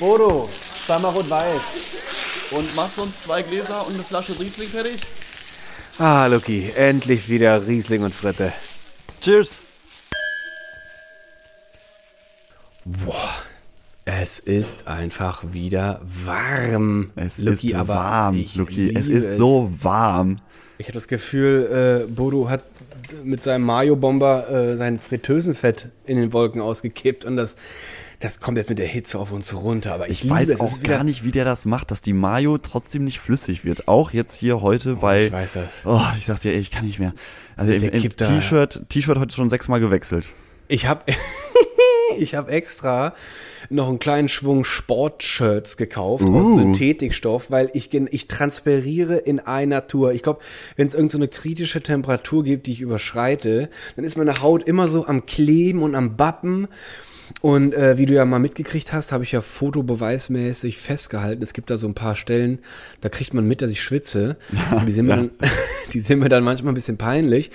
Bodo, zweimal rot-weiß. Und machst du uns zwei Gläser und eine Flasche Riesling fertig? Ah, Lucky, endlich wieder Riesling und Fritte. Cheers. Boah, es ist einfach wieder warm. Es Lucky, ist aber warm, Luki. Es ist so warm. Ich habe das Gefühl, äh, Bodo hat mit seinem Mayo-Bomber äh, sein Fritteusenfett in den Wolken ausgekippt und das, das kommt jetzt mit der Hitze auf uns runter. Aber ich, Ich weiß es. Auch gar nicht, wie der das macht, dass die Mayo trotzdem nicht flüssig wird. Auch jetzt hier heute bei. ich weiß das. Oh, ich sag dir, ich kann nicht mehr. Also im, Der im da- T-Shirt, T-Shirt heute schon sechsmal gewechselt. Ich habe ich hab extra noch einen kleinen Schwung Sportshirts gekauft aus Uh. Synthetikstoff, weil ich, ich transpiriere in einer Tour. Ich glaube, wenn es irgendeine so eine kritische Temperatur gibt, die ich überschreite, dann ist meine Haut immer so am Kleben und am Bappen. Und äh, wie du ja mal mitgekriegt hast, habe ich ja fotobeweismäßig festgehalten. Es gibt da so ein paar Stellen, da kriegt man mit, dass ich schwitze. Und die sind, mir dann, die sind mir dann manchmal ein bisschen peinlich.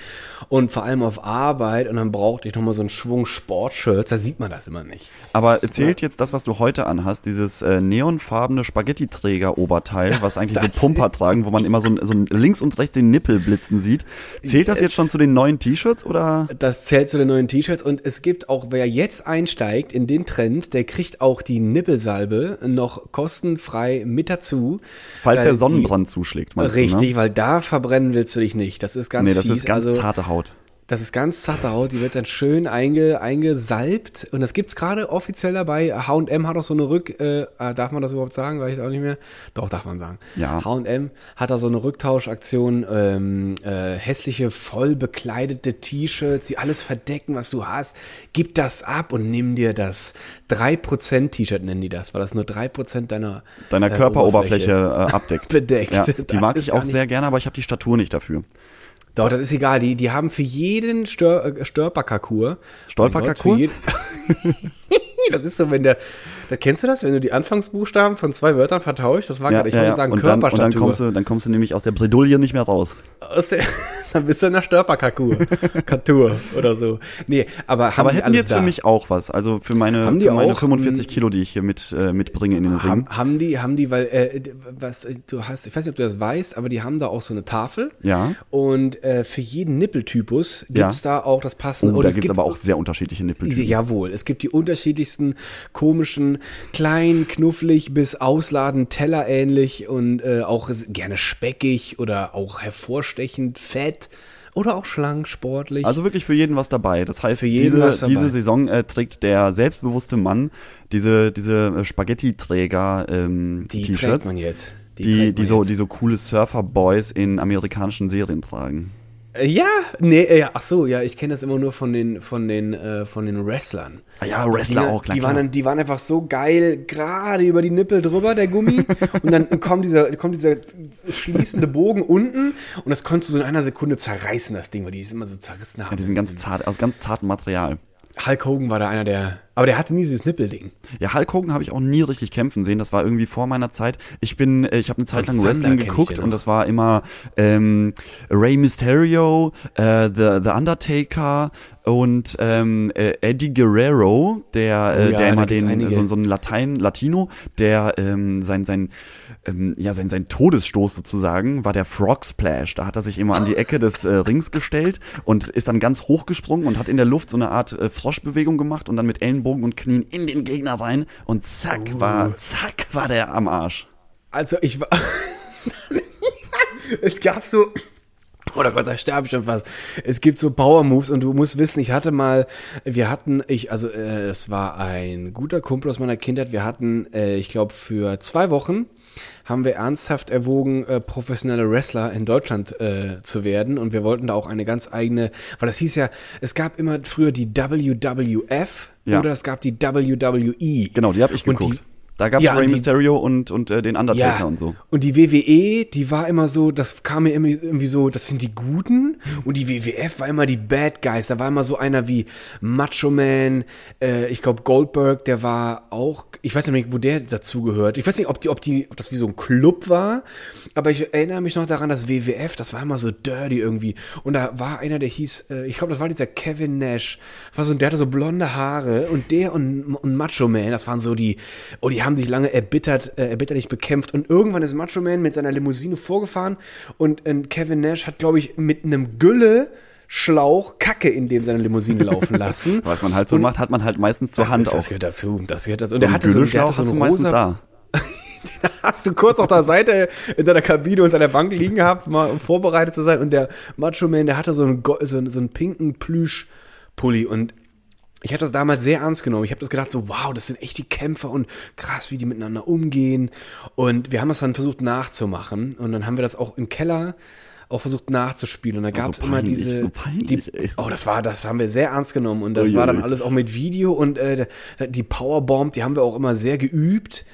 Und vor allem auf Arbeit. Und dann brauchte ich nochmal so einen Schwung Sportshirts. Da sieht man das immer nicht. Aber zählt jetzt das, was du heute anhast, dieses äh, neonfarbene Spaghetti-Träger-Oberteil, was eigentlich so Pumper tragen, wo man immer so, so links und rechts den Nippel blitzen sieht. Zählt das jetzt schon zu den neuen T-Shirts oder? Das zählt zu den neuen T-Shirts. Und es gibt auch, wer jetzt einsteigt in den Trend, der kriegt auch die Nippelsalbe noch kostenfrei mit dazu. Falls der die- Sonnenbrand zuschlägt, meinst Richtig, du, ne? weil da verbrennen willst du dich nicht. Das ist ganz Nee, das fies. ist ganz also, zarte Haut. Das ist ganz zarte Haut, die wird dann schön einge, eingesalbt. Und das gibt's gerade offiziell dabei. H&M hat auch so eine Rück... Äh, äh, darf man das überhaupt sagen? Weiß ich auch nicht mehr. Doch, darf man sagen. Ja. H&M hat da so eine Rücktauschaktion. Ähm, äh, hässliche, voll bekleidete T-Shirts, die alles verdecken, was du hast. Gib das ab und nimm dir das 3% T-Shirt, nennen die das, weil das nur 3% deiner... Deiner äh, Körperoberfläche äh, abdeckt. bedeckt. Ja, die Das mag ich auch sehr gerne, aber ich habe die Statur nicht dafür. Doch, das ist egal. Die, die haben für jeden Stör, äh, für jeden- das ist so, wenn der, da kennst du das, wenn du die Anfangsbuchstaben von zwei Wörtern vertauschst? Das war gerade, ich wollte sagen und, dann, und dann Körperstatur. kommst du, dann kommst du nämlich aus der Bredouille nicht mehr raus. Aus der, dann bist du in der Störperkarkur. Kartur oder so. Nee, aber haben Aber die hätten die jetzt da? für mich auch was? Also für meine, für meine auch, 45 ähm, Kilo, die ich hier mit, äh, mitbringe in den Ring. Haben, haben die, haben die, weil, äh, was, äh, du hast, ich weiß nicht, ob du das weißt, aber die haben da auch so eine Tafel. Ja. Und äh, für jeden Nippeltypus gibt's Ja. da auch das passende. Oh, da es gibt's gibt aber auch sehr unterschiedliche Nippeltypen. Jawohl, es gibt die unterschiedlichsten komischen, klein, knufflig bis ausladend, tellerähnlich und äh, auch gerne speckig oder auch hervorstechend fett oder auch schlank, sportlich. Also wirklich für jeden was dabei. Das heißt, Für jeden diese, was dabei. diese Saison äh, trägt der selbstbewusste Mann diese, diese äh, Spaghetti-Träger ähm, die trägt T-Shirts, man jetzt. die, die, man so, jetzt. die so coole Surfer-Boys in amerikanischen Serien tragen. Äh, Ja, nee, äh, ja, ach so, ja, ich kenne das immer nur von den, von den, äh, von den Wrestlern. Ah ja, Wrestler die, auch, klar. die, waren dann, die waren einfach so geil, gerade über die Nippel drüber, der Gummi. und dann kommt dieser, kommt dieser schließende Bogen unten und das konntest du so in einer Sekunde zerreißen, das Ding, weil die ist immer so zerrissen haben. ja, die sind ganz zart, aus ganz zartem Material. Hulk Hogan war da einer der, aber der hatte nie dieses Nippelding. Ja, Hulk Hogan habe ich auch nie richtig kämpfen sehen. Das war irgendwie vor meiner Zeit. Ich bin, äh, ich habe eine Zeit lang Wrestling geguckt und das war immer ähm, Rey Mysterio, äh, The, The Undertaker und ähm, äh, Eddie Guerrero, der, Oh äh, ja, der immer den so, so ein Latein, Latino, der ähm, sein sein ähm, ja sein sein Todesstoß sozusagen war der Frog Splash. Da hat er sich immer an die Ecke des äh, Rings gestellt und ist dann ganz hoch gesprungen und hat in der Luft so eine Art äh, Froschbewegung gemacht und dann mit Ellenbogen und Knien in den Gegner rein und zack Uh. war zack war der am Arsch. Also ich war, es gab so, oder Gott, da sterbe ich schon fast. Es gibt so Power Moves und du musst wissen, ich hatte mal, wir hatten, ich, also äh, es war ein guter Kumpel aus meiner Kindheit. Wir hatten, äh, ich glaube, für zwei Wochen haben wir ernsthaft erwogen, äh, professionelle Wrestler in Deutschland äh, zu werden. Und wir wollten da auch eine ganz eigene, weil das hieß ja, es gab immer früher die WWF Ja. oder es gab die WWE. Genau, die habe ich geguckt. da gab's Ja, Rey Mysterio und und äh, den Undertaker und so. Und die WWE, die war immer so, das kam mir immer irgendwie so, das sind die Guten. Und die WWF war immer die Bad Guys. Da war immer so einer wie Macho Man, äh, ich glaube Goldberg, der war auch ich weiß nicht, wo der dazugehört. Ich weiß nicht, ob die, ob die, ob das wie so ein Club war, aber ich erinnere mich noch daran, dass WWF, das war immer so dirty irgendwie. Und da war einer, der hieß, äh, ich glaube, das war dieser Kevin Nash. War so, der hatte so blonde Haare und der und, und Macho Man, das waren so die, oh, die haben sich lange erbittert, äh, erbitterlich bekämpft. Und irgendwann ist Macho Man mit seiner Limousine vorgefahren und äh, Kevin Nash hat, glaube ich, mit einem Gülle Schlauch Kacke in dem seine Limousine laufen lassen. Was man halt so macht, hat man halt meistens zur Hand ist, auch. Das gehört dazu. Das gehört dazu. Und So der hatte so, der hatte so einen rosa, da. hast du kurz auf der Seite in deiner Kabine unter der Bank liegen gehabt, mal um vorbereitet zu sein. Und der Macho Man, der hatte so einen, so einen, so einen pinken Plüschpulli. Und ich hatte das damals sehr ernst genommen. Ich habe das gedacht, so, wow, das sind echt die Kämpfer und krass, wie die miteinander umgehen. Und wir haben das dann versucht nachzumachen. Und dann haben wir das auch im Keller auch versucht nachzuspielen. Und da gab es immer peinlich, diese. so peinlich, die, oh, das war, das haben wir sehr ernst genommen. Und das Ui, war dann alles auch mit Video und äh, die Powerbomb, die haben wir auch immer sehr geübt.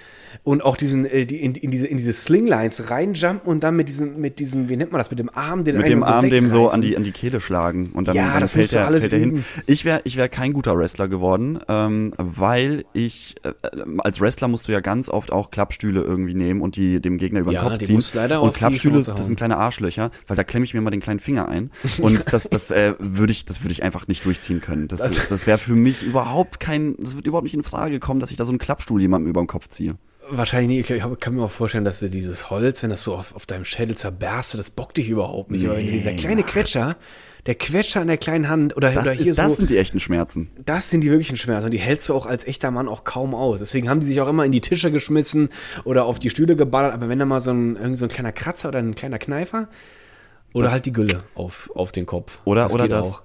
Und auch diesen, äh, die, in, in diese, in diese Slinglines reinjumpen und dann mit diesem, mit diesem, wie nennt man das, mit dem Arm, den Mit dem Arm dem so an die, an die Kehle schlagen und dann, Ja, dann fällt, er, alles fällt er hin. Ich wäre ich wär kein guter Wrestler geworden, ähm, weil ich, äh, als Wrestler musst du ja ganz oft auch Klappstühle irgendwie nehmen und die dem Gegner über den Ja, Kopf ziehen. und Klappstühle, das sind kleine Arschlöcher, weil da klemme ich mir mal den kleinen Finger ein. Und das, das äh, würde ich, das würde ich einfach nicht durchziehen können. Das, das wäre für mich überhaupt kein, das wird überhaupt nicht in Frage kommen, dass ich da so einen Klappstuhl jemandem über den Kopf ziehe. Wahrscheinlich nicht. Ich hab- kann mir auch vorstellen, dass du dieses Holz, wenn das so auf, auf deinem Schädel zerberstet, das bockt dich überhaupt nicht. Aber wenn du dieser kleine Quetscher, der Quetscher an der kleinen Hand oder, Das, oder hier ist, das so, sind die echten Schmerzen. das sind die wirklichen Schmerzen. Und die hältst du auch als echter Mann auch kaum aus. Deswegen haben die sich auch immer in die Tische geschmissen oder auf die Stühle geballert. Aber wenn da mal so ein, irgend so ein kleiner Kratzer oder ein kleiner Kneifer oder Das- halt die Gülle auf, auf den Kopf. Oder- oder geht das. Auch.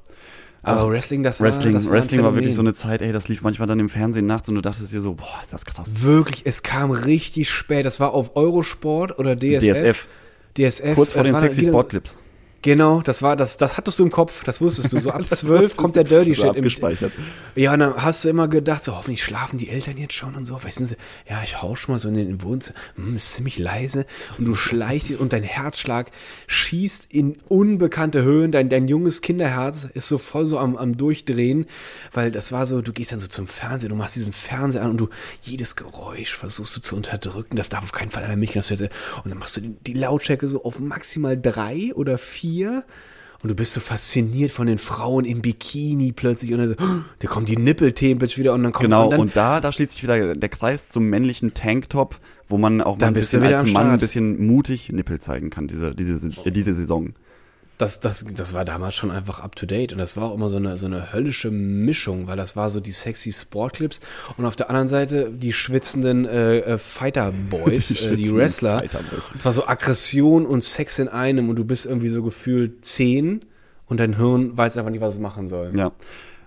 Aber Wrestling, das war, Wrestling, das war, ein Wrestling war wirklich so eine Zeit, ey, das lief manchmal dann im Fernsehen nachts und du dachtest dir so, boah, ist das krass. Wirklich, es kam richtig spät. Das war auf Eurosport oder DSF. DSF. DSF. Kurz vor Das den sexy wieder- Sportclips. Genau, das war das, das hattest du im Kopf, das wusstest du. So ab zwölf kommt der Dirty Shit im abgespeichert. Ja, und dann hast du immer gedacht, so hoffentlich schlafen die Eltern jetzt schon und so. Weißt du, ja, ich hausch mal so in den Wohnzimmer, hm, ist ziemlich leise und du schleichst und dein Herzschlag schießt in unbekannte Höhen. Dein, dein junges Kinderherz ist so voll so am, am Durchdrehen, weil das war so, du gehst dann so zum Fernseher, du machst diesen Fernseher an und du jedes Geräusch versuchst du zu unterdrücken. Das darf auf keinen Fall der Milch. Und dann machst du die, die Lautstärke so auf maximal drei oder vier. Und du bist so fasziniert von den Frauen im Bikini plötzlich und dann so, oh, da kommen die Nippelthemen plötzlich wieder und dann kommt Genau, und dann, und da, da schließt sich wieder der Kreis zum männlichen Tanktop, wo man auch mal ein bisschen als Mann ein bisschen mutig Nippel zeigen kann, diese, diese, diese Saison. Das, das, das war damals schon einfach up to date und das war auch immer so eine, so eine höllische Mischung, weil das war so die sexy Sportclips und auf der anderen Seite die schwitzenden äh, äh, Fighter Boys, Die äh, die Wrestler. Das war so Aggression und Sex in einem und du bist irgendwie so gefühlt zehn und dein Hirn weiß einfach nicht, was es machen soll. Ja.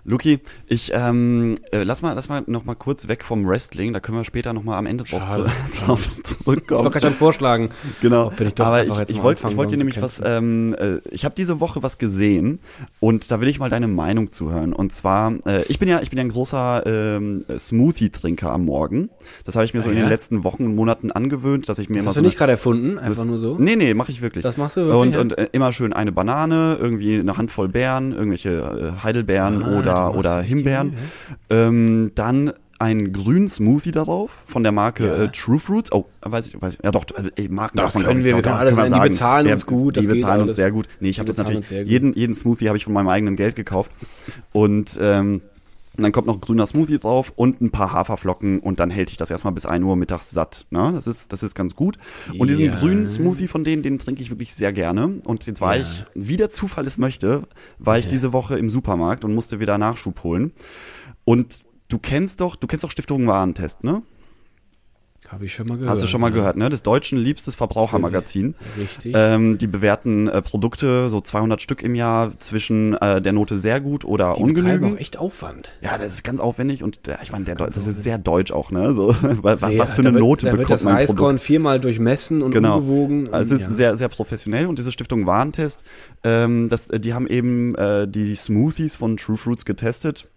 Luki, ich ähm, äh, lass mal, lass mal noch mal kurz weg vom Wrestling. Da können wir später noch mal am Ende drauf, Schade, zu, drauf Ich zurückkommen. wollte gerade schon vorschlagen. Genau. Doch Aber ich, jetzt ich wollte ich wollte dir nämlich was, ähm, äh, ich habe diese Woche was gesehen und da will ich mal deine Meinung zuhören. Und zwar, äh, ich bin ja, ich bin ja ein großer ähm, Smoothie-Trinker am Morgen. Das habe ich mir so Ah, in ja? den letzten Wochen und Monaten angewöhnt, dass ich mir Das immer hast so du nicht gerade erfunden, einfach das- nur so. Nee, nee, mache ich wirklich. Das machst du wirklich, Und, ja? und äh, immer schön eine Banane, irgendwie eine Handvoll Beeren, irgendwelche äh, Heidelbeeren Ah, du oder, oder Himbeeren. Ähm, dann einen grünen Smoothie darauf von der Marke Ja. äh, True Fruits. Oh, weiß ich, weiß ich. Ja doch, äh, Marken Das man, können ich, wir, wir können sagen. Die bezahlen uns gut, Die bezahlen uns sehr gut. Nee, ich habe das natürlich, jeden, jeden Smoothie habe ich von meinem eigenen Geld gekauft. Und ähm, und dann kommt noch ein grüner Smoothie drauf und ein paar Haferflocken und dann hält ich das erstmal bis 1 Uhr mittags satt. Ne? Das, ist, das ist ganz gut. Und diesen Ja. grünen Smoothie von denen, den trinke ich wirklich sehr gerne. Und jetzt war Ja. ich, wie der Zufall es möchte, war ich diese Woche im Supermarkt und musste wieder Nachschub holen. Und du kennst doch, du kennst doch Stiftung Warentest, ne? Habe ich schon mal gehört. Hast du schon mal ja. gehört, ne? Des deutschen liebstes Verbrauchermagazin. Richtig. Ähm, die bewerten äh, Produkte, so 200 Stück im Jahr, zwischen äh, der Note sehr gut oder die ungenügend. auch echt Aufwand. Ja, das ist ganz aufwendig und äh, ich meine, Deu- das ist sehr deutsch auch, ne? So, was, Sehr. was für eine wird, Note da wird bekommt das mein Reiskorn viermal durchmessen und Genau. umgewogen. Also es ist ja. sehr, sehr professionell und diese Stiftung Warentest, ähm, das, äh, die haben eben äh, die Smoothies von True Fruits getestet.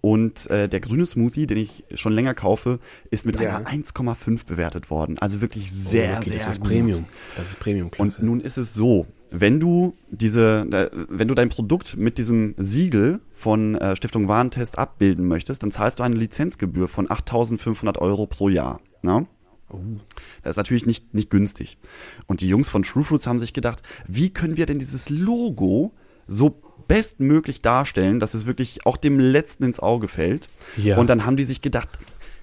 Und äh, der grüne Smoothie, den ich schon länger kaufe, ist mit Ja. einer 1,5 bewertet worden. Also wirklich sehr, okay, sehr das ist gut. Premium. Das ist Premium Und nun ist es so, wenn du diese, äh, wenn du dein Produkt mit diesem Siegel von äh, Stiftung Warentest abbilden möchtest, dann zahlst du eine Lizenzgebühr von 8.500 Euro pro Jahr. Ne? Das ist natürlich nicht, nicht günstig. Und die Jungs von True Fruits haben sich gedacht, wie können wir denn dieses Logo so bestmöglich darstellen, dass es wirklich auch dem Letzten ins Auge fällt. Ja. Und dann haben die sich gedacht,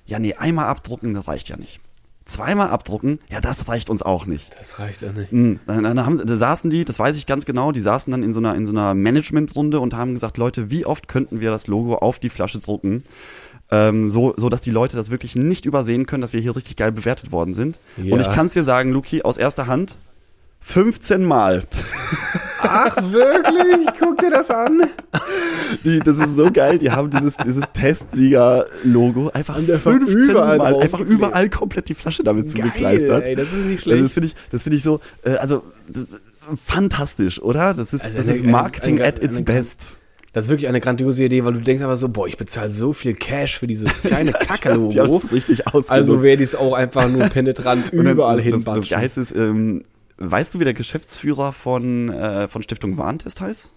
ja nee, einmal abdrucken, das reicht ja nicht. Zweimal abdrucken, ja, das reicht uns auch nicht. Das reicht ja nicht. Mhm. Dann, dann haben, da saßen die, das weiß ich ganz genau, die saßen dann in so einer, in so einer Managementrunde und haben gesagt, Leute, wie oft könnten wir das Logo auf die Flasche drucken? Ähm, so, so dass die Leute das wirklich nicht übersehen können, dass wir hier richtig geil bewertet worden sind. Ja. Und ich kann es dir sagen, Luki, aus erster Hand, 15 Mal. Ach, wirklich? Guck dir das an. Die, das ist so geil, die haben dieses, dieses Testsieger-Logo einfach Und einfach 15 überall Mal, einfach überall komplett die Flasche damit Geil, zugekleistert. ey, das ist nicht Also schlecht. das finde ich, das finde ich so, äh, also das, fantastisch, oder? Das ist, Also das eine- ist Marketing eine- at its eine- best. Das ist wirklich eine grandiose Idee, weil du denkst aber so, boah, ich bezahle so viel Cash für dieses kleine Die Kacke-Logo. es richtig ausgenutzt. Also werde ich es auch einfach nur penetrant überall das, das hinbatschen. Geilste ist, ähm, weißt du, wie der Geschäftsführer von, äh, von Stiftung Warentest heißt?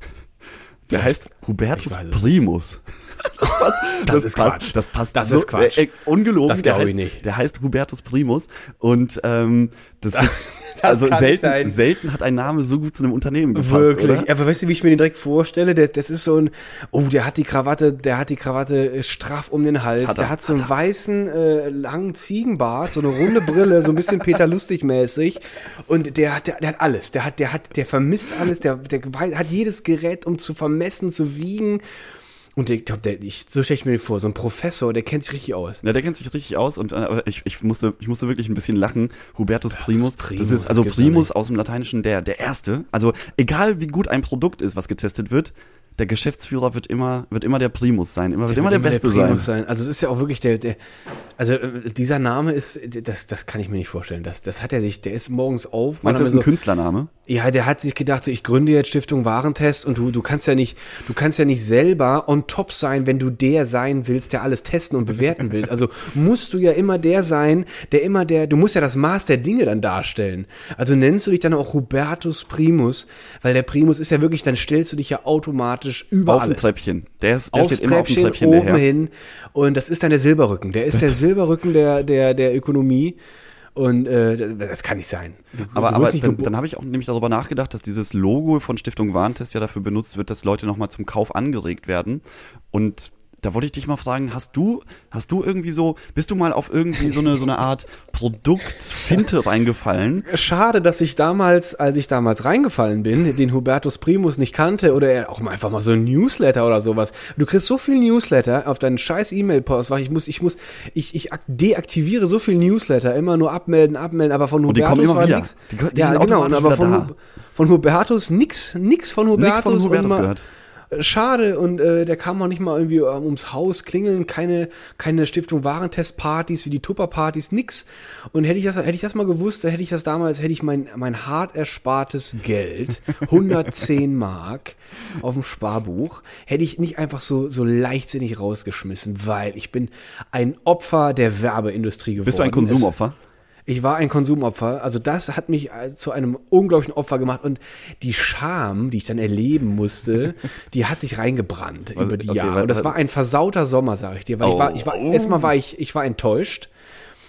Der heißt Hubertus. Primus. Das passt, Das ist passt, Quatsch. Das passt Das so, ist Quatsch. Äh, äh, ungelogen. Das der glaub ich heißt, nicht. Der heißt Hubertus Primus und ähm, das ist also selten, selten hat ein Name so gut zu einem Unternehmen gepasst, Wirklich. oder? Aber weißt du, wie ich mir den direkt vorstelle? Der, das ist so ein, oh, der hat die Krawatte, der hat die Krawatte äh, straff um den Hals. Hat er, der hat so einen weißen, äh, langen Ziegenbart, so eine runde Brille, so ein bisschen Peter Lustig mäßig. Und der hat, der, der hat alles. Der hat, der hat, der vermisst alles. Der, der hat jedes Gerät, um zu vermessen, zu wiegen. Und ich glaube, der, ich, so stelle ich mir den vor, so ein Professor, der kennt sich richtig aus. Ja, der kennt sich richtig aus und äh, aber ich, ich musste ich musste wirklich ein bisschen lachen. Hubertus Primus, Primus, das ist also das Primus aus dem Lateinischen der der erste. Also egal wie gut ein Produkt ist, was getestet wird, der Geschäftsführer wird immer wird immer der Primus sein, immer wird immer der Beste sein. Primus sein. Also es ist ja auch wirklich der, der also äh, dieser Name ist, das, das kann ich mir nicht vorstellen. Das, das hat er sich, der ist morgens auf. Meinst du, das ist so, ein Künstlername? Ja, der hat sich gedacht, so, ich gründe jetzt Stiftung Warentest und du, du kannst ja nicht, du kannst ja nicht selber on top sein, wenn du der sein willst, der alles testen und bewerten willst. Also musst du ja immer der sein, der immer der, du musst ja das Maß der Dinge dann darstellen. Also nennst du dich dann auch Hubertus Primus, weil der Primus ist ja wirklich, dann stellst du dich ja automatisch über Auf dem alles. Treppchen. Der ist der Aufs steht immer auf dem Treppchen, Treppchen oben daher. hin. Und das ist dann der Silberrücken. Der ist der Silberrücken der, der, der Ökonomie. Und äh, das- kann nicht sein. Du, Aber, du aber dann, dann habe ich auch nämlich darüber nachgedacht, dass dieses Logo von Stiftung Warentest ja dafür benutzt wird, dass Leute nochmal zum Kauf angeregt werden. Und da wollte ich dich mal fragen, hast du, hast du irgendwie so, bist du mal auf irgendwie so eine, so eine Art Produktfinte reingefallen? Schade, dass ich damals, als ich damals reingefallen bin, den Hubertus Primus nicht kannte oder er auch mal einfach mal so ein Newsletter oder sowas. Du kriegst so viel Newsletter auf deinen scheiß E-Mail-Postfach. Ich muss, ich muss, ich, ich ak- deaktiviere so viel Newsletter, immer nur abmelden, abmelden, aber von Und die Hubertus kommen immer wieder. nix. Die die ja, sind genau, aber von, da. Von Hubertus nix, nix von Hubertus. Nichts von Hubertus mal- gehört. Schade und äh, der kam auch nicht mal irgendwie ähm, ums Haus klingeln, keine keine Stiftung Warentestpartys wie die Tupper-Partys, nix. Und hätte ich das hätte ich das mal gewusst, da hätte ich das damals hätte ich mein mein hart erspartes Geld 110 Mark auf dem Sparbuch hätte ich nicht einfach so so leichtsinnig rausgeschmissen, weil ich bin ein Opfer der Werbeindustrie geworden. Bist du ein Konsumopfer? Ich war ein Konsumopfer. Also das hat mich äh, zu einem unglaublichen Opfer gemacht. Und die Scham, die ich dann erleben musste, die hat sich reingebrannt Was- über die okay, Jahre. Und das wa- war ein versauter Sommer, sag ich dir. Weil ich war, ich war, Oh. erstmal war ich, ich war enttäuscht,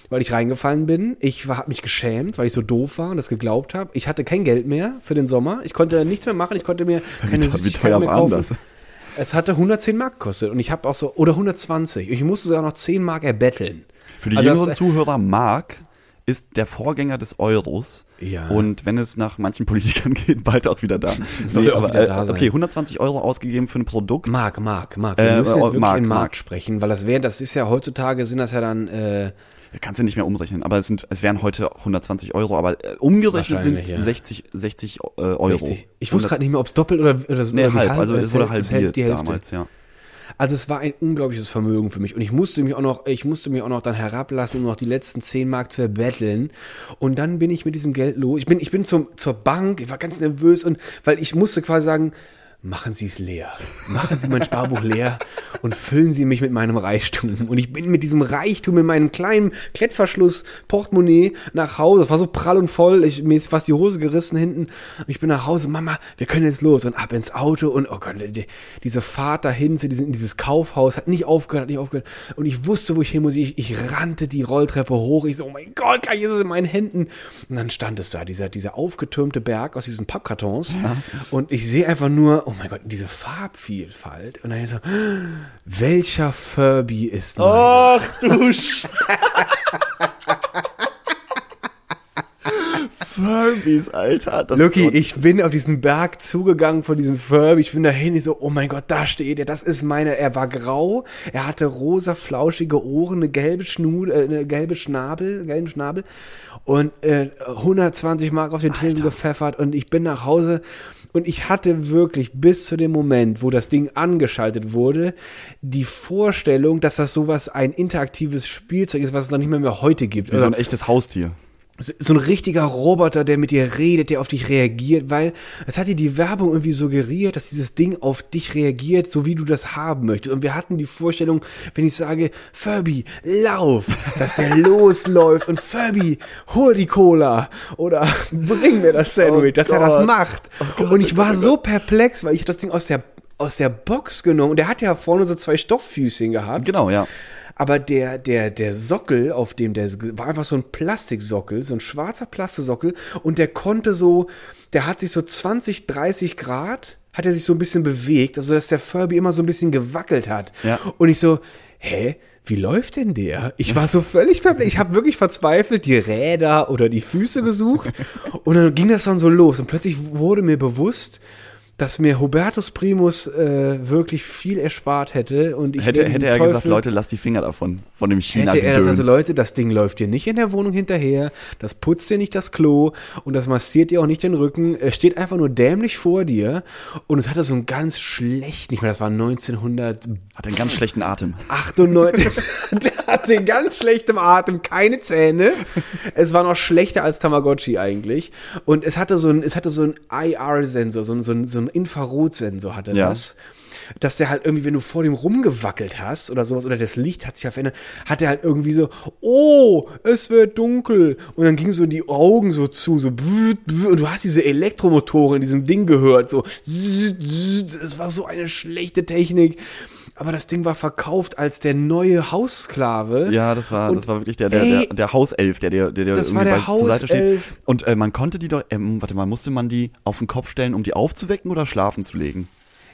weil ich reingefallen bin. Ich war, hab mich geschämt, weil ich so doof war und das geglaubt habe. Ich hatte kein Geld mehr für den Sommer. Ich konnte nichts mehr machen. Ich konnte mir keine Wie teuer Süßigkeiten mehr war kaufen. das? Es hatte 110 Mark gekostet und ich habe auch so, oder 120. Ich musste sogar noch 10 Mark erbetteln. Für die Also jüngeren Zuhörer, Mark ist der Vorgänger des Euros. Ja. Und wenn es nach manchen Politikern geht, bald auch wieder da. Soll auch wieder da äh, sein. okay, 120 Euro ausgegeben für ein Produkt. Mark, Mark, Mark. Äh, Wir müssen jetzt oh, wirklich Mark, in Mark, Mark. sprechen, weil das wäre, das ist ja heutzutage sind das ja dann äh, Kannst du nicht mehr umrechnen, aber es sind, es wären heute 120 Euro, aber äh, umgerechnet sind es ja. 60, 60 äh, Euro. 60. Ich wusste gerade nicht mehr, ob es doppelt oder, oder, Nee, oder halb, halbe- also es wurde halbiert damals, ja. Also es war ein unglaubliches Vermögen für mich und ich musste mich auch noch, ich musste mich auch noch dann herablassen, um noch die letzten 10 Mark zu erbetteln. Und dann bin ich mit diesem Geld los. Ich bin, ich bin zum, zur Bank, ich war ganz nervös und weil ich musste quasi sagen, machen Sie es leer. Machen Sie mein Sparbuch leer und füllen Sie mich mit meinem Reichtum. Und ich bin mit diesem Reichtum in meinem kleinen Klettverschluss Portemonnaie nach Hause. Es war so prall und voll. Ich, mir ist fast die Hose gerissen hinten. Und ich bin nach Hause. Mama, wir können jetzt los. Und ab ins Auto. Und oh Gott, die, diese Fahrt dahin zu diesem, dieses Kaufhaus hat nicht aufgehört, hat nicht aufgehört. Und ich wusste, wo ich hin muss. Ich, ich rannte die Rolltreppe hoch. Ich so, oh mein Gott, gleich ist es in meinen Händen. Und dann stand es da, dieser, dieser aufgetürmte Berg aus diesen Pappkartons. Ja. Und ich sehe einfach nur, oh mein Gott, diese Farbvielfalt. Und dann ist so, welcher Furby ist meiner? Ach du Sch Furbies, Alter. Das Lucky, ich bin auf diesen Berg zugegangen von diesem Furby. Ich bin dahin, ich so, oh mein Gott, da steht er. Das ist meine. Er war grau. Er hatte rosa, flauschige Ohren, eine gelbe Schnud, äh, eine gelbe Schnabel, gelben Schnabel und äh, 120 Mark auf den Tresen gepfeffert. Und ich bin nach Hause und ich hatte wirklich bis zu dem Moment, wo das Ding angeschaltet wurde, die Vorstellung, dass das sowas ein interaktives Spielzeug ist, was es noch nicht mehr, mehr heute gibt. Wie also, so ein echtes Haustier so ein richtiger Roboter, der mit dir redet, der auf dich reagiert, weil es hat dir die Werbung irgendwie suggeriert, dass dieses Ding auf dich reagiert, so wie du das haben möchtest. Und wir hatten die Vorstellung, wenn ich sage, Furby, lauf, dass der losläuft und Furby, hol die Cola oder bring mir das Sandwich, oh dass Gott. er das macht. Oh Gott, und ich war so perplex, weil ich das Ding aus der aus der Box genommen und der hat ja vorne so zwei Stofffüßchen gehabt. Genau, ja aber der, der, der Sockel, auf dem der war einfach so ein Plastiksockel, so ein schwarzer Plastiksockel und der konnte so, der hat sich so 20, 30 Grad, hat er sich so ein bisschen bewegt, also dass der Furby immer so ein bisschen gewackelt hat. Ja. Und ich so, hä? Wie läuft denn der? Ich war so völlig perplex. Ich habe wirklich verzweifelt die Räder oder die Füße gesucht. Und dann ging das dann so los. Und plötzlich wurde mir bewusst, dass mir Hubertus Primus äh, wirklich viel erspart hätte und ich hätte hätte er Teufel, gesagt, Leute, lass die Finger davon von dem China Hätte er das also Leute, das Ding läuft dir nicht in der Wohnung hinterher, das putzt dir nicht das Klo und das massiert dir auch nicht den Rücken, es steht einfach nur dämlich vor dir und es hatte so einen ganz schlechten, ich meine, das war 1900 hat einen ganz schlechten Atem. 98 der hatte ganz schlechtem Atem, keine Zähne. Es war noch schlechter als Tamagotchi eigentlich und es hatte so ein es hatte so ein IR Sensor, so ein so ein, so ein einen Infrarotsensor hatte ja. das dass der halt irgendwie, wenn du vor dem rumgewackelt hast oder sowas, oder das Licht hat sich ja verändert, hat er halt irgendwie so, oh, es wird dunkel. Und dann gingen so die Augen so zu, so, und du hast diese Elektromotoren in diesem Ding gehört, so, es war so eine schlechte Technik. Aber das Ding war verkauft als der neue Haussklave. Ja, das war, und das war wirklich der, der, ey, der, der Hauself, der dir, der dir das war der zur Seite steht. Und äh, man konnte die doch, ähm, warte mal, musste man die auf den Kopf stellen, um die aufzuwecken oder schlafen zu legen?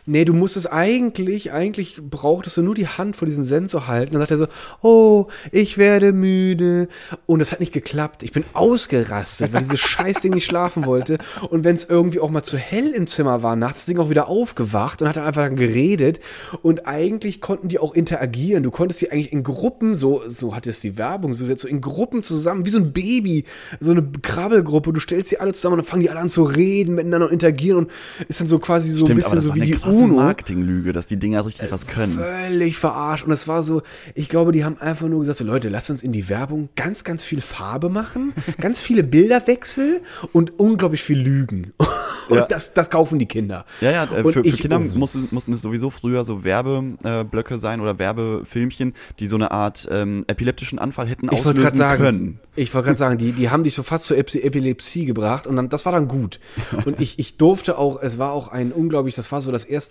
Nee, du musstest eigentlich, eigentlich brauchtest du nur die Hand vor diesen Sensor halten. Dann sagt er so, oh, ich werde müde. Und das hat nicht geklappt. Ich bin ausgerastet, weil dieses Scheißding nicht schlafen wollte. Und wenn es irgendwie auch mal zu hell im Zimmer war, nachts das Ding auch wieder aufgewacht und hat dann einfach dann geredet. Und eigentlich konnten die auch interagieren. Du konntest sie eigentlich in Gruppen, so, so hat es die Werbung, so, so in Gruppen zusammen, wie so ein Baby, so eine Krabbelgruppe. Du stellst sie alle zusammen und dann fangen die alle an zu reden, miteinander und interagieren und ist dann so quasi so Stimmt, ein bisschen so wie die krasse. Marketinglüge, dass die Dinger richtig was können. Völlig verarscht. Und es war so, ich glaube, die haben einfach nur gesagt, so, Leute, lasst uns in die Werbung ganz, ganz viel Farbe machen, ganz viele Bilderwechsel und unglaublich viel Lügen. Und ja. das, das kaufen die Kinder. Ja, ja, äh, für, für ich, Kinder mussten, mussten es sowieso früher so Werbeblöcke sein oder Werbefilmchen, die so eine Art ähm, epileptischen Anfall hätten ich auslösen sagen, können. Ich wollte gerade sagen, die, die haben dich so fast zur Epilepsie gebracht und dann, das war dann gut. Und ich, ich durfte auch, es war auch ein unglaublich, das war so das erste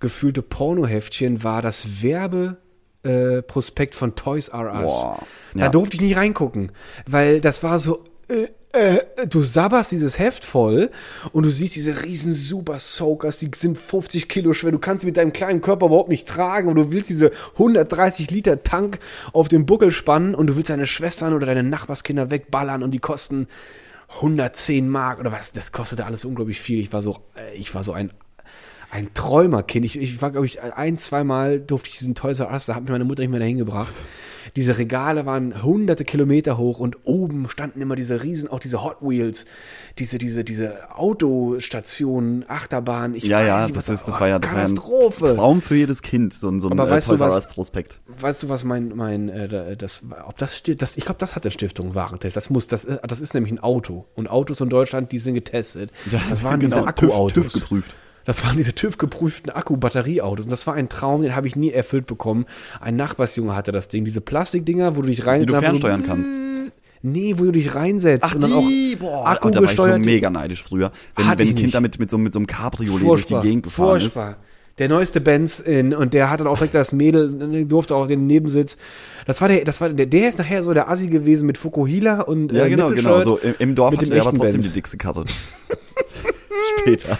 gefühlte Pornoheftchen, war das Werbe, äh, Prospekt von Toys R Us. Boah, ja. Da durfte ich nicht reingucken, weil das war so, äh, äh, du sabberst dieses Heft voll und du siehst diese riesen Super Soakers, die sind 50 Kilo schwer. Du kannst sie mit deinem kleinen Körper überhaupt nicht tragen und du willst diese 130 Liter Tank auf den Buckel spannen und du willst deine Schwestern oder deine Nachbarskinder wegballern und die kosten 110 Mark oder was. Das kostete alles unglaublich viel. Ich war so, äh, ich war so ein ein Träumerkind. Ich, ich war, glaube ich, ein, zweimal durfte ich diesen Toys R Us, da hat mir meine Mutter nicht mehr dahin gebracht. Diese Regale waren hunderte Kilometer hoch und oben standen immer diese Riesen, auch diese Hot Wheels, diese, diese, diese Autostationen, Achterbahn. Ich ja, ja, nicht, das ist, das war ja, das Katastrophe. War ein Traum für jedes Kind, so ein, so ein Aber weißt Toys R Us Prospekt. Weißt du, was mein, mein, äh, das, ob das steht, das, ich glaube, das hat der Stiftung Warentest. Das muss, das, äh, das ist nämlich ein Auto. Und Autos in Deutschland, die sind getestet. Das waren genau, diese Akkuautos. TÜV, TÜV geprüft. Das waren diese TÜV-geprüften Akku-Batterieautos. Und das war ein Traum, den habe ich nie erfüllt bekommen. Ein Nachbarsjunge hatte das Ding. Diese Plastikdinger, wo du dich rein Die du fernsteuern kannst. Nee, wo du dich reinsetzt. Ach, und dann die, auch boah, Akku da war ich so mega neidisch früher, wenn, wenn ein Kind nicht. damit mit so, mit so einem Cabriolet durch die Gegend gefahren ist. furchtbar. Der neueste Benz in, und der hat dann auch direkt das Mädel, durfte auch den Nebensitz. Das war der, das war der, der ist nachher so der Assi gewesen mit Fukuhila und Ja, äh, genau, genau. Nippelshirt. So im, im Dorf mit hatte der aber trotzdem Benz. die dickste Karte. Später.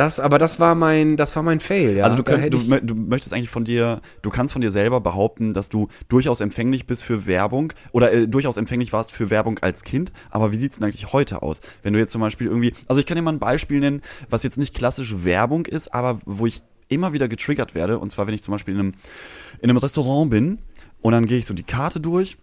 Das, aber das war mein, das war mein Fail, ja. also du, könnt, du, du möchtest eigentlich von dir, du kannst von dir selber behaupten, dass du durchaus empfänglich bist für Werbung oder äh, durchaus empfänglich warst für Werbung als Kind. Aber wie sieht's denn eigentlich heute aus? Wenn du jetzt zum Beispiel irgendwie, also ich kann dir mal ein Beispiel nennen, was jetzt nicht klassisch Werbung ist, aber wo ich immer wieder getriggert werde. Und zwar, wenn ich zum Beispiel in einem, in einem Restaurant bin und dann gehe ich so die Karte durch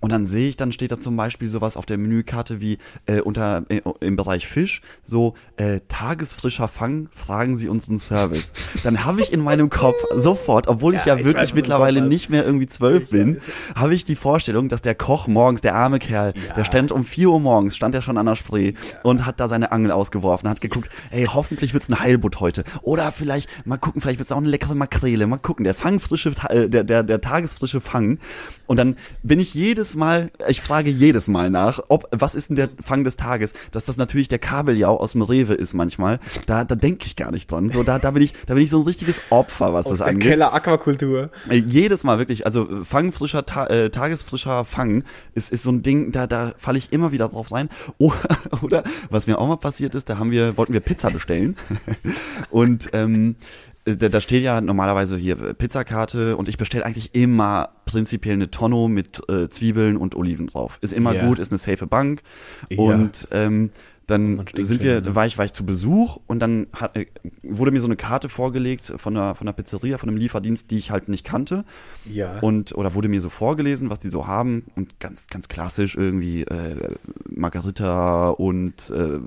und dann sehe ich, dann steht da zum Beispiel sowas auf der Menükarte wie äh, unter äh, im Bereich Fisch, so äh, tagesfrischer Fang, fragen Sie unseren Service. Dann habe ich in meinem Kopf sofort, obwohl ich ja, ich wirklich weiß, mittlerweile nicht mehr irgendwie zwölf bin, habe ich die Vorstellung, dass der Koch morgens, der arme Kerl, der stand um 4 Uhr morgens, stand er schon an der Spree und hat da seine Angel ausgeworfen, hat geguckt, ey, hoffentlich wird's ein Heilbutt heute. Oder vielleicht, mal gucken, vielleicht wird's auch eine leckere Makrele. Mal gucken, der fangfrische, äh, der, der, der tagesfrische Fang. Und dann bin ich jedes Mal, ich frage jedes Mal nach, ob, was ist denn der Fang des Tages? Dass das natürlich der Kabeljau aus dem Rewe ist manchmal. Da, da denke ich gar nicht dran. So, da, da bin ich, da bin ich so ein richtiges Opfer, was aus das der angeht. Keller Aquakultur. Äh, Jedes Mal wirklich, also äh, fangfrischer, ta äh, tagesfrischer Fang ist, ist so ein Ding, da, da falle ich immer wieder drauf rein. Oder, oder was mir auch mal passiert ist, da haben wir, wollten wir Pizza bestellen und ähm, äh, da, da steht ja normalerweise hier äh, Pizzakarte und ich bestelle eigentlich immer prinzipiell eine Tonno mit äh, Zwiebeln und Oliven drauf. Ist immer Ja. gut, ist eine safe Bank Ja. und ähm, dann sind wir, ne? war ich, war ich zu Besuch und dann hat, äh, wurde mir so eine Karte vorgelegt von der, von der Pizzeria, von einem Lieferdienst, die ich halt nicht kannte. Ja. Und, oder wurde mir so vorgelesen, was die so haben. Und ganz, ganz klassisch irgendwie äh, Margarita und äh,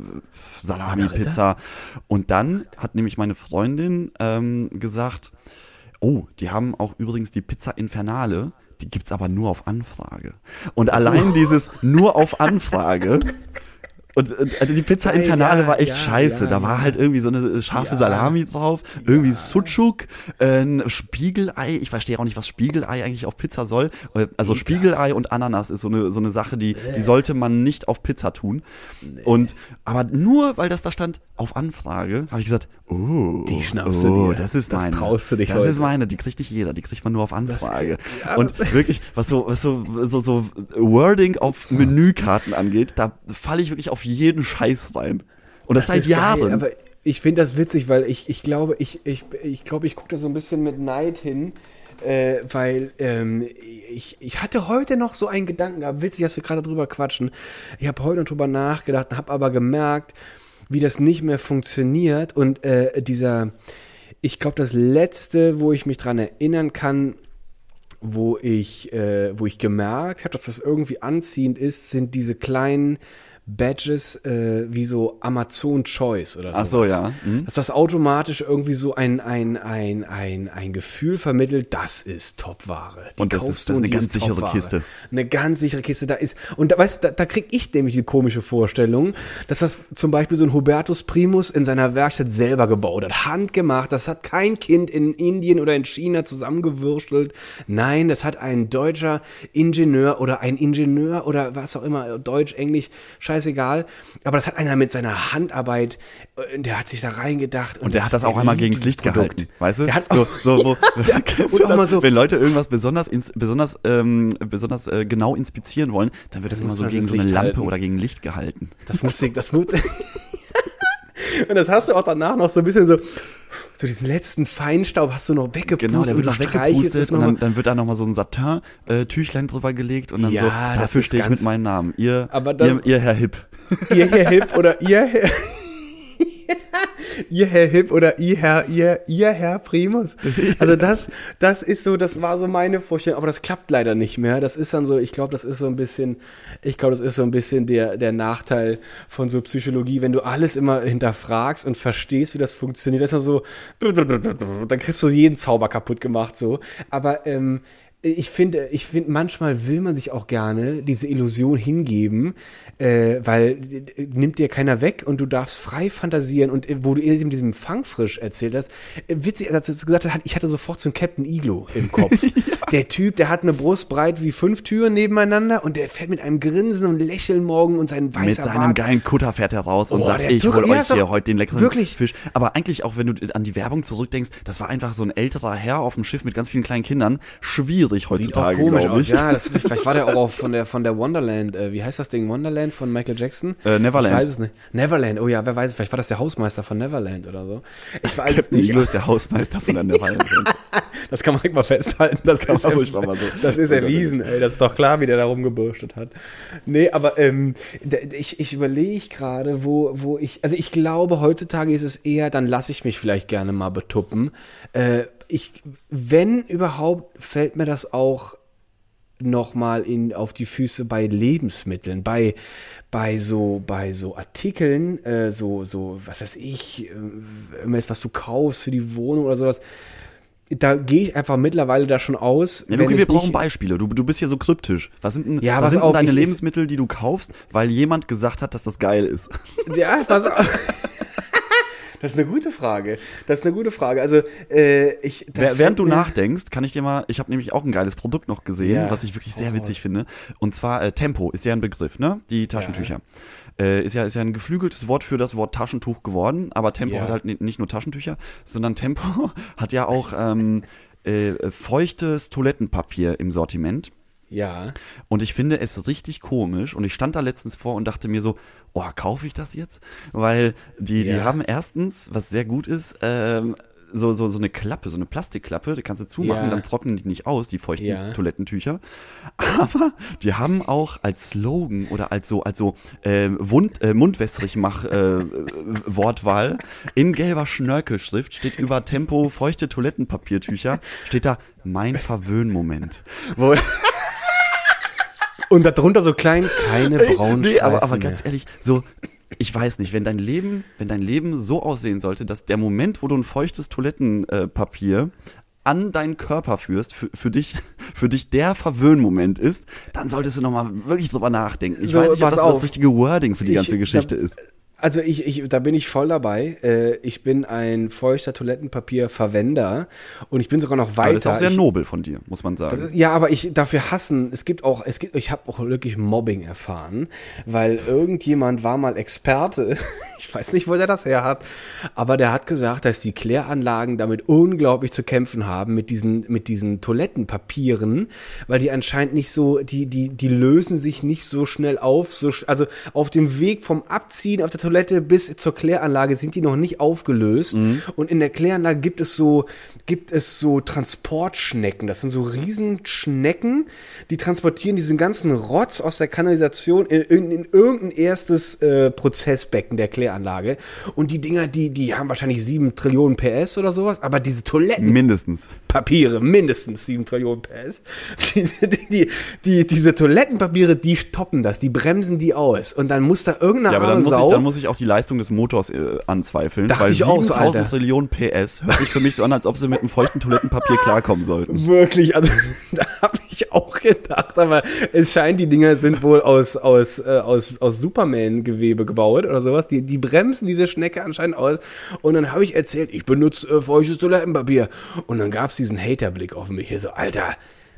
Salami-Pizza. Und dann hat nämlich meine Freundin ähm, gesagt, oh, die haben auch übrigens die Pizza Infernale. Die gibt's aber nur auf Anfrage. Und allein dieses nur auf Anfrage und äh, also die Pizza Ja, Infernale ja, war echt ja, scheiße. ja, da war halt irgendwie so eine scharfe Ja. Salami drauf, irgendwie Sucuk, äh, ein Spiegelei. Ich verstehe auch nicht, was Spiegelei eigentlich auf Pizza soll. Äh, Also Spiegelei und Ananas ist so eine so eine Sache, die die sollte man nicht auf Pizza tun. Und aber nur weil das da stand auf Anfrage, habe ich gesagt, oh, Die schnappst du oh, dir. das ist Das meine. traust du dich Das heute. ist meine, die kriegt nicht jeder, die kriegt man nur auf Anfrage. ja, und das- wirklich, was so was so so so Wording auf Menükarten angeht, da falle ich wirklich auf jeden Scheiß rein. Und das, seit ist geil, Jahren. aber ich finde das witzig, weil ich, ich glaube, ich, ich, ich glaube, ich gucke da so ein bisschen mit Neid hin. Äh, weil ähm, ich, ich hatte heute noch so einen Gedanken gehabt, witzig, dass wir gerade drüber quatschen. Ich habe heute noch drüber nachgedacht, habe aber gemerkt, wie das nicht mehr funktioniert. Und äh, dieser, ich glaube, das letzte, wo ich mich dran erinnern kann, wo ich, äh, wo ich gemerkt habe, dass das irgendwie anziehend ist, sind diese kleinen Badges äh, wie so Amazon Choice oder so. Ach so, ja. Mhm. Dass das automatisch irgendwie so ein, ein, ein, ein, ein Gefühl vermittelt, das ist Topware. Die Und das ist- das ist eine ganz sichere Topware. Kiste. Eine ganz sichere Kiste da ist. Und da, weißt du, da, da krieg ich nämlich die komische Vorstellung, dass das zum Beispiel so ein Hubertus Primus in seiner Werkstatt selber gebaut hat. Handgemacht. Das hat kein Kind in Indien oder in China zusammengewürstelt. Nein, das hat ein deutscher Ingenieur oder ein Ingenieur oder was auch immer, Deutsch, Englisch, scheißegal. Aber das hat einer mit seiner Handarbeit, äh, der hat sich da reingedacht. Und der hat das auch einmal gegens Licht gehalten, weißt du? Der hat's so, auch- so, wo, Ja, und mal das? so- wenn Leute irgendwas besonders, ins, besonders, ähm, besonders äh, genau inspizieren wollen, dann wird das immer so gegen das so eine Licht Lampe halten. oder gegen Licht gehalten. Das muss ich, das muss. Und das hast du auch danach noch so ein bisschen so, so diesen letzten Feinstaub hast du noch weggepustet. Genau, der wird und noch weggepustet und dann, dann wird da nochmal so ein Satin-Tüchlein drüber gelegt und dann Ja, so, dafür stehe ich mit meinem Namen. Ihr, das- ihr, ihr Herr Hipp. ihr Herr Hip oder ihr Herr, ihr Herr Hip oder ihr Herr, ihr, ihr Herr Primus. Also das, das ist so, das war so meine Vorstellung, aber das klappt leider nicht mehr. Das ist dann so, ich glaube, das ist so ein bisschen, ich glaube, das ist so ein bisschen der, der Nachteil von so Psychologie, wenn du alles immer hinterfragst und verstehst, wie das funktioniert. Das ist dann so, dann kriegst du jeden Zauber kaputt gemacht, so. Aber, ähm, ich finde, ich finde, manchmal will man sich auch gerne diese Illusion hingeben, äh, weil äh, nimmt dir keiner weg und du darfst frei fantasieren und äh, wo du eben diesem Fangfrisch erzählt hast, äh, witzig, als er das gesagt hat, ich hatte sofort so einen Captain Iglo im Kopf. Der Typ, der hat eine Brust breit wie fünf Türen nebeneinander und der fährt mit einem Grinsen und Lächeln morgen und sein weißer Mit seinem Bart. geilen Kutter fährt er raus und Oh, sagt, ich hol ja, euch hier heute den leckeren wirklich. Fisch. Aber eigentlich auch, wenn du an die Werbung zurückdenkst, das war einfach so ein älterer Herr auf dem Schiff mit ganz vielen kleinen Kindern. Schwierig Auch heutzutage, glaube aus. ich. Ja, das, vielleicht war der auch von der von der Wonderland. Äh, wie heißt das Ding? Wonderland von Michael Jackson? Äh, Neverland. Ich weiß es nicht. Neverland. Oh ja, wer weiß? Vielleicht war das der Hausmeister von Neverland oder so. Ich weiß es Captain nicht. Iglo ist der Hausmeister von der Neverland. Das kann man mal festhalten. Das, kann ist man ruhig mal so- Das ist Oh Gott, erwiesen, ey. Das ist doch klar, wie der da rumgebürstet hat. Nee, aber ähm, ich, ich überlege gerade, wo, wo ich. Also ich glaube, heutzutage ist es eher, dann lasse ich mich vielleicht gerne mal betuppen. Äh, ich, wenn überhaupt, fällt mir das auch nochmal in auf die Füße bei Lebensmitteln, bei bei so bei so Artikeln, äh, so so was weiß ich, äh, irgendwas was du kaufst für die Wohnung oder sowas. Da gehe ich einfach mittlerweile da schon aus. Ja, du, wir brauchen Beispiele. Du, du bist hier so kryptisch. Was sind denn, Ja, was sind denn deine Lebensmittel, die du kaufst, weil jemand gesagt hat, dass das geil ist? Ja, pass auf. Das ist eine gute Frage. Das ist eine gute Frage. Also äh, ich Während du nachdenkst, kann ich dir mal, ich habe nämlich auch ein geiles Produkt noch gesehen, Ja. was ich wirklich sehr Oh. witzig finde. Und zwar äh, Tempo ist ja ein Begriff, ne? Die Taschentücher. Äh, ist ja ist ja ein geflügeltes Wort für das Wort Taschentuch geworden, aber Tempo Ja. hat halt ni- nicht nur Taschentücher, sondern Tempo hat ja auch ähm, äh, feuchtes Toilettenpapier im Sortiment. Ja. Und ich finde es richtig komisch. Und ich stand da letztens vor und dachte mir so, oh, kaufe ich das jetzt? Weil die, die Ja. haben erstens, was sehr gut ist, ähm, so, so, so eine Klappe, so eine Plastikklappe, die kannst du zumachen, Ja. dann trocknen die nicht aus, die feuchten Ja. Toilettentücher. Aber die haben auch als Slogan oder als so, als so äh, Wund, äh, mundwässrig mach äh, Wortwahl in gelber Schnörkelschrift steht über Tempo feuchte Toilettenpapiertücher, steht da mein Verwöhnmoment. Wo Und darunter so klein keine braunen nee, aber, Streifen aber mehr. ganz ehrlich, so, ich weiß nicht, wenn dein Leben, wenn dein Leben so aussehen sollte, dass der Moment, wo du ein feuchtes Toilettenpapier an deinen Körper führst, für, für dich, für dich der Verwöhnmoment ist, dann solltest du nochmal wirklich drüber nachdenken. Ich So, weiß nicht, ob pass das auf. das richtige Wording für die Ich- ganze Geschichte da- ist. Also ich, ich, da bin ich voll dabei. Äh, ich bin ein feuchter Toilettenpapierverwender und ich bin sogar noch weiter. Aber das ist auch sehr ich, nobel von dir, muss man sagen. Ja, aber ich dafür hassen. Es gibt auch, es gibt, ich habe auch wirklich Mobbing erfahren, weil irgendjemand war mal Experte. Ich weiß nicht, wo der das her hat, aber der hat gesagt, dass die Kläranlagen damit unglaublich zu kämpfen haben mit diesen, mit diesen Toilettenpapieren, weil die anscheinend nicht so, die, die, die lösen sich nicht so schnell auf, so, also auf dem Weg vom Abziehen auf der Toilette bis zur Kläranlage sind die noch nicht aufgelöst und in der Kläranlage gibt es so, gibt es so Transportschnecken. Das sind so Riesenschnecken, die transportieren diesen ganzen Rotz aus der Kanalisation in, in, in irgendein erstes äh, Prozessbecken der Kläranlage. Und die Dinger, die, die haben wahrscheinlich sieben Trillionen PS oder sowas, aber diese Toiletten Mindestens. Papiere, mindestens 7 Trillionen PS. Die, die, die, die, diese Toilettenpapiere, die stoppen das, die bremsen die aus. Und dann muss da irgendeine Ja, aber dann muss, Sau, ich, dann muss ich auch die Leistung des Motors äh, anzweifeln, Dachte weil ich auch so, 7000 Alter. Trillionen PS hört sich für mich so an, als ob sie mit einem feuchten Toilettenpapier klarkommen sollten. Wirklich, also da habe ich auch gedacht, aber es scheint, die Dinger sind wohl aus, aus, äh, aus, aus Superman-Gewebe gebaut oder sowas. Die, die bremsen diese Schnecke anscheinend aus. Und dann habe ich erzählt, ich benutze äh, feuchtes Toilettenpapier. Und dann gab's diesen Haterblick auf mich. Hier so, Alter,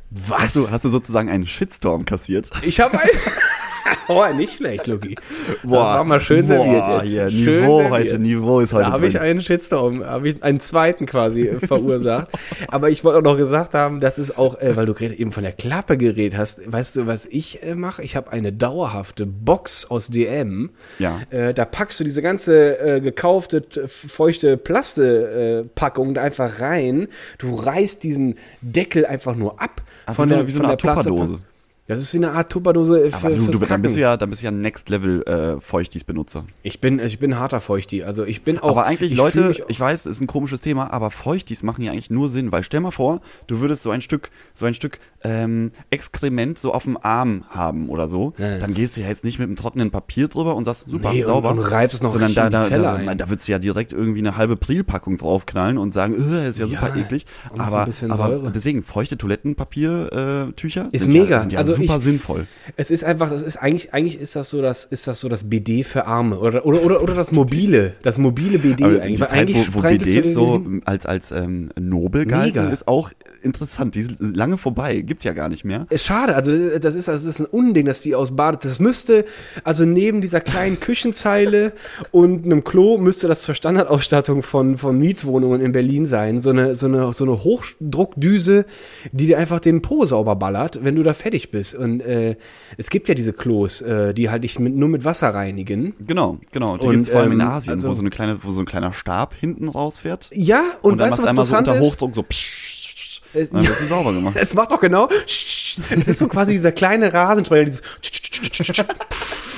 was? Hast du, hast du sozusagen einen Shitstorm kassiert? Ich habe ein. oh, nicht schlecht, Luki. das war mal schön boah, serviert jetzt. Hier, schön Niveau serviert. heute, Niveau ist heute Da habe ich einen Shitstorm, habe ich einen zweiten quasi äh, verursacht. Aber ich wollte auch noch gesagt haben, das ist auch, äh, weil du gerade eben von der Klappe geredet hast, weißt du, was ich äh, mache? Ich habe eine dauerhafte Box aus DM. Ja. Äh, da packst du diese ganze äh, gekaufte, feuchte Plaste-Packung da einfach rein. Du reißt diesen Deckel einfach nur ab. Ah, wie so eine- wie so eine Art Plaste- Tupperdose. Das ist wie eine Art Tupperdose für, Aber du, fürs du, dann bist du ja, dann bist du ja Next Level äh, Feuchtis-Benutzer. Ich bin, ich bin harter Feuchti. Also ich bin auch. Aber eigentlich, ich Leute, ich weiß, ist ein komisches Thema, aber Feuchtis machen ja eigentlich nur Sinn, weil stell mal vor, du würdest so ein Stück, so ein Stück ähm, Exkrement so auf dem Arm haben oder so, Ja, ja. dann gehst du ja jetzt nicht mit einem trockenen Papier drüber und sagst, super, Nee, sauber. und reibst noch sondern da, da, da, ein. da würdest du ja direkt irgendwie eine halbe Prilpackung draufknallen und sagen, äh, ist ja, Ja, super eklig. Aber, aber deswegen, feuchte Toilettenpapier-Tücher äh, Ist mega. Ja, sind ja Also super ich- sinnvoll. Es ist einfach, es ist eigentlich, eigentlich ist das so das, ist das so das BD für Arme oder oder oder, oder das mobile, das mobile BD Aber eigentlich. die Zeit, eigentlich wo, wo BDs so als, als ähm, nobel galten, Mega. ist auch interessant. Die ist lange vorbei, gibt's ja gar nicht mehr. Schade, also das ist, das ist ein Unding, dass die aus Bade. Das müsste, also neben dieser kleinen Küchenzeile und einem Klo müsste das zur Standardausstattung von, von Mietswohnungen in Berlin sein. So eine, so eine, so eine Hochdruckdüse, die dir einfach den Po sauber ballert, wenn du da fertig bist. Und äh, es gibt ja diese Klos, äh, die halt dich mit, nur mit Wasser reinigen. Genau, genau. Die Und, gibt's vor allem in ähm, Asien, also- wo so eine kleine, wo so ein kleiner Stab hinten rausfährt. Ja, und, Und, dann macht's was einmal so unter ist? Hochdruck so psch, Es- dann wirst du sauber gemacht. Es macht doch genau. Es ist so quasi dieser kleine Rasensprenger, dieses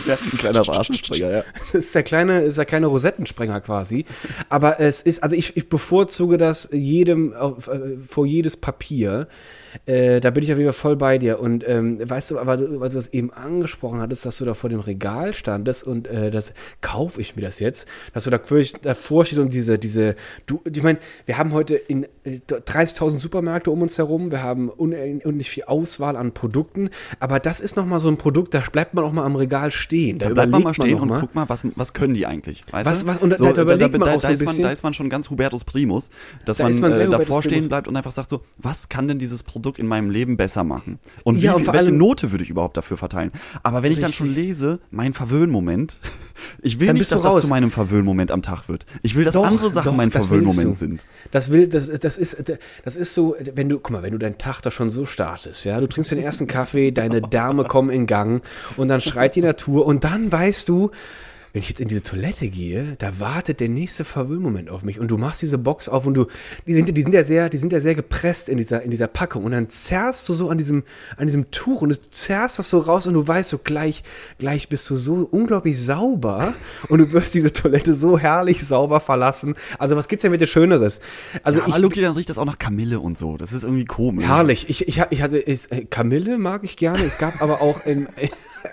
ja, ein kleiner Rasensprenger, ja. Das ist der kleine, ist der kleine Rosettensprenger quasi. Aber es ist, also ich, ich bevorzuge das jedem äh, vor jedes Papier. Äh, da bin ich auf jeden Fall voll bei dir. Und ähm, weißt du, aber du, weil du das eben angesprochen hattest, dass du da vor dem Regal standest und äh, das kaufe ich mir das jetzt, dass du da wirklich davor stehst und diese, diese, du, ich meine, wir haben heute in äh, 30.000 Supermärkte um uns herum, wir haben unendlich viel Auswahl an Produkten, aber das ist nochmal so ein Produkt, da bleibt man auch mal am Regal stehen. Da, Da bleibt man mal stehen noch und mal. guckt mal, was, was können die eigentlich? Weißt Was- du? was- und da- da überlegt man auch so ein ist man, bisschen. da ist man schon ganz Hubertus Primus, dass Da man, man äh, davor stehen Primus. bleibt und einfach sagt so, was kann denn dieses Produkt in meinem Leben besser machen? Und, wie, Ja, und welche Note würde ich überhaupt dafür verteilen? Aber wenn ich dann schon lese, mein Verwöhnmoment, ich will Dann nicht, dass das zu meinem Verwöhnmoment am Tag wird. Ich will, dass Doch, andere Sachen doch, mein Verwöhnmoment sind. Das will, das, das ist, das ist so, wenn du, guck mal, wenn du deinen Tag da schon so startest, ja, du trinkst den ersten Kaffee, deine Dame kommen in Gang und dann schreit die Natur und dann weißt du, wenn ich jetzt in diese Toilette gehe, da wartet der nächste Verwöhnmoment auf mich und du machst diese Box auf und du, die sind, die sind ja sehr, die sind ja sehr gepresst in dieser, in dieser Packung und dann zerrst du so an diesem, an diesem Tuch und du zerrst das so raus und du weißt so gleich, gleich bist du so unglaublich sauber und du wirst diese Toilette so herrlich sauber verlassen. Also was gibt's denn bitte Schöneres? Also Ja, ich, aber Luki, dann riecht das auch nach Kamille und so. Das ist irgendwie komisch. Herrlich. Ich, ich, ich hatte, ist, äh, Kamille mag ich gerne. Es gab aber auch im,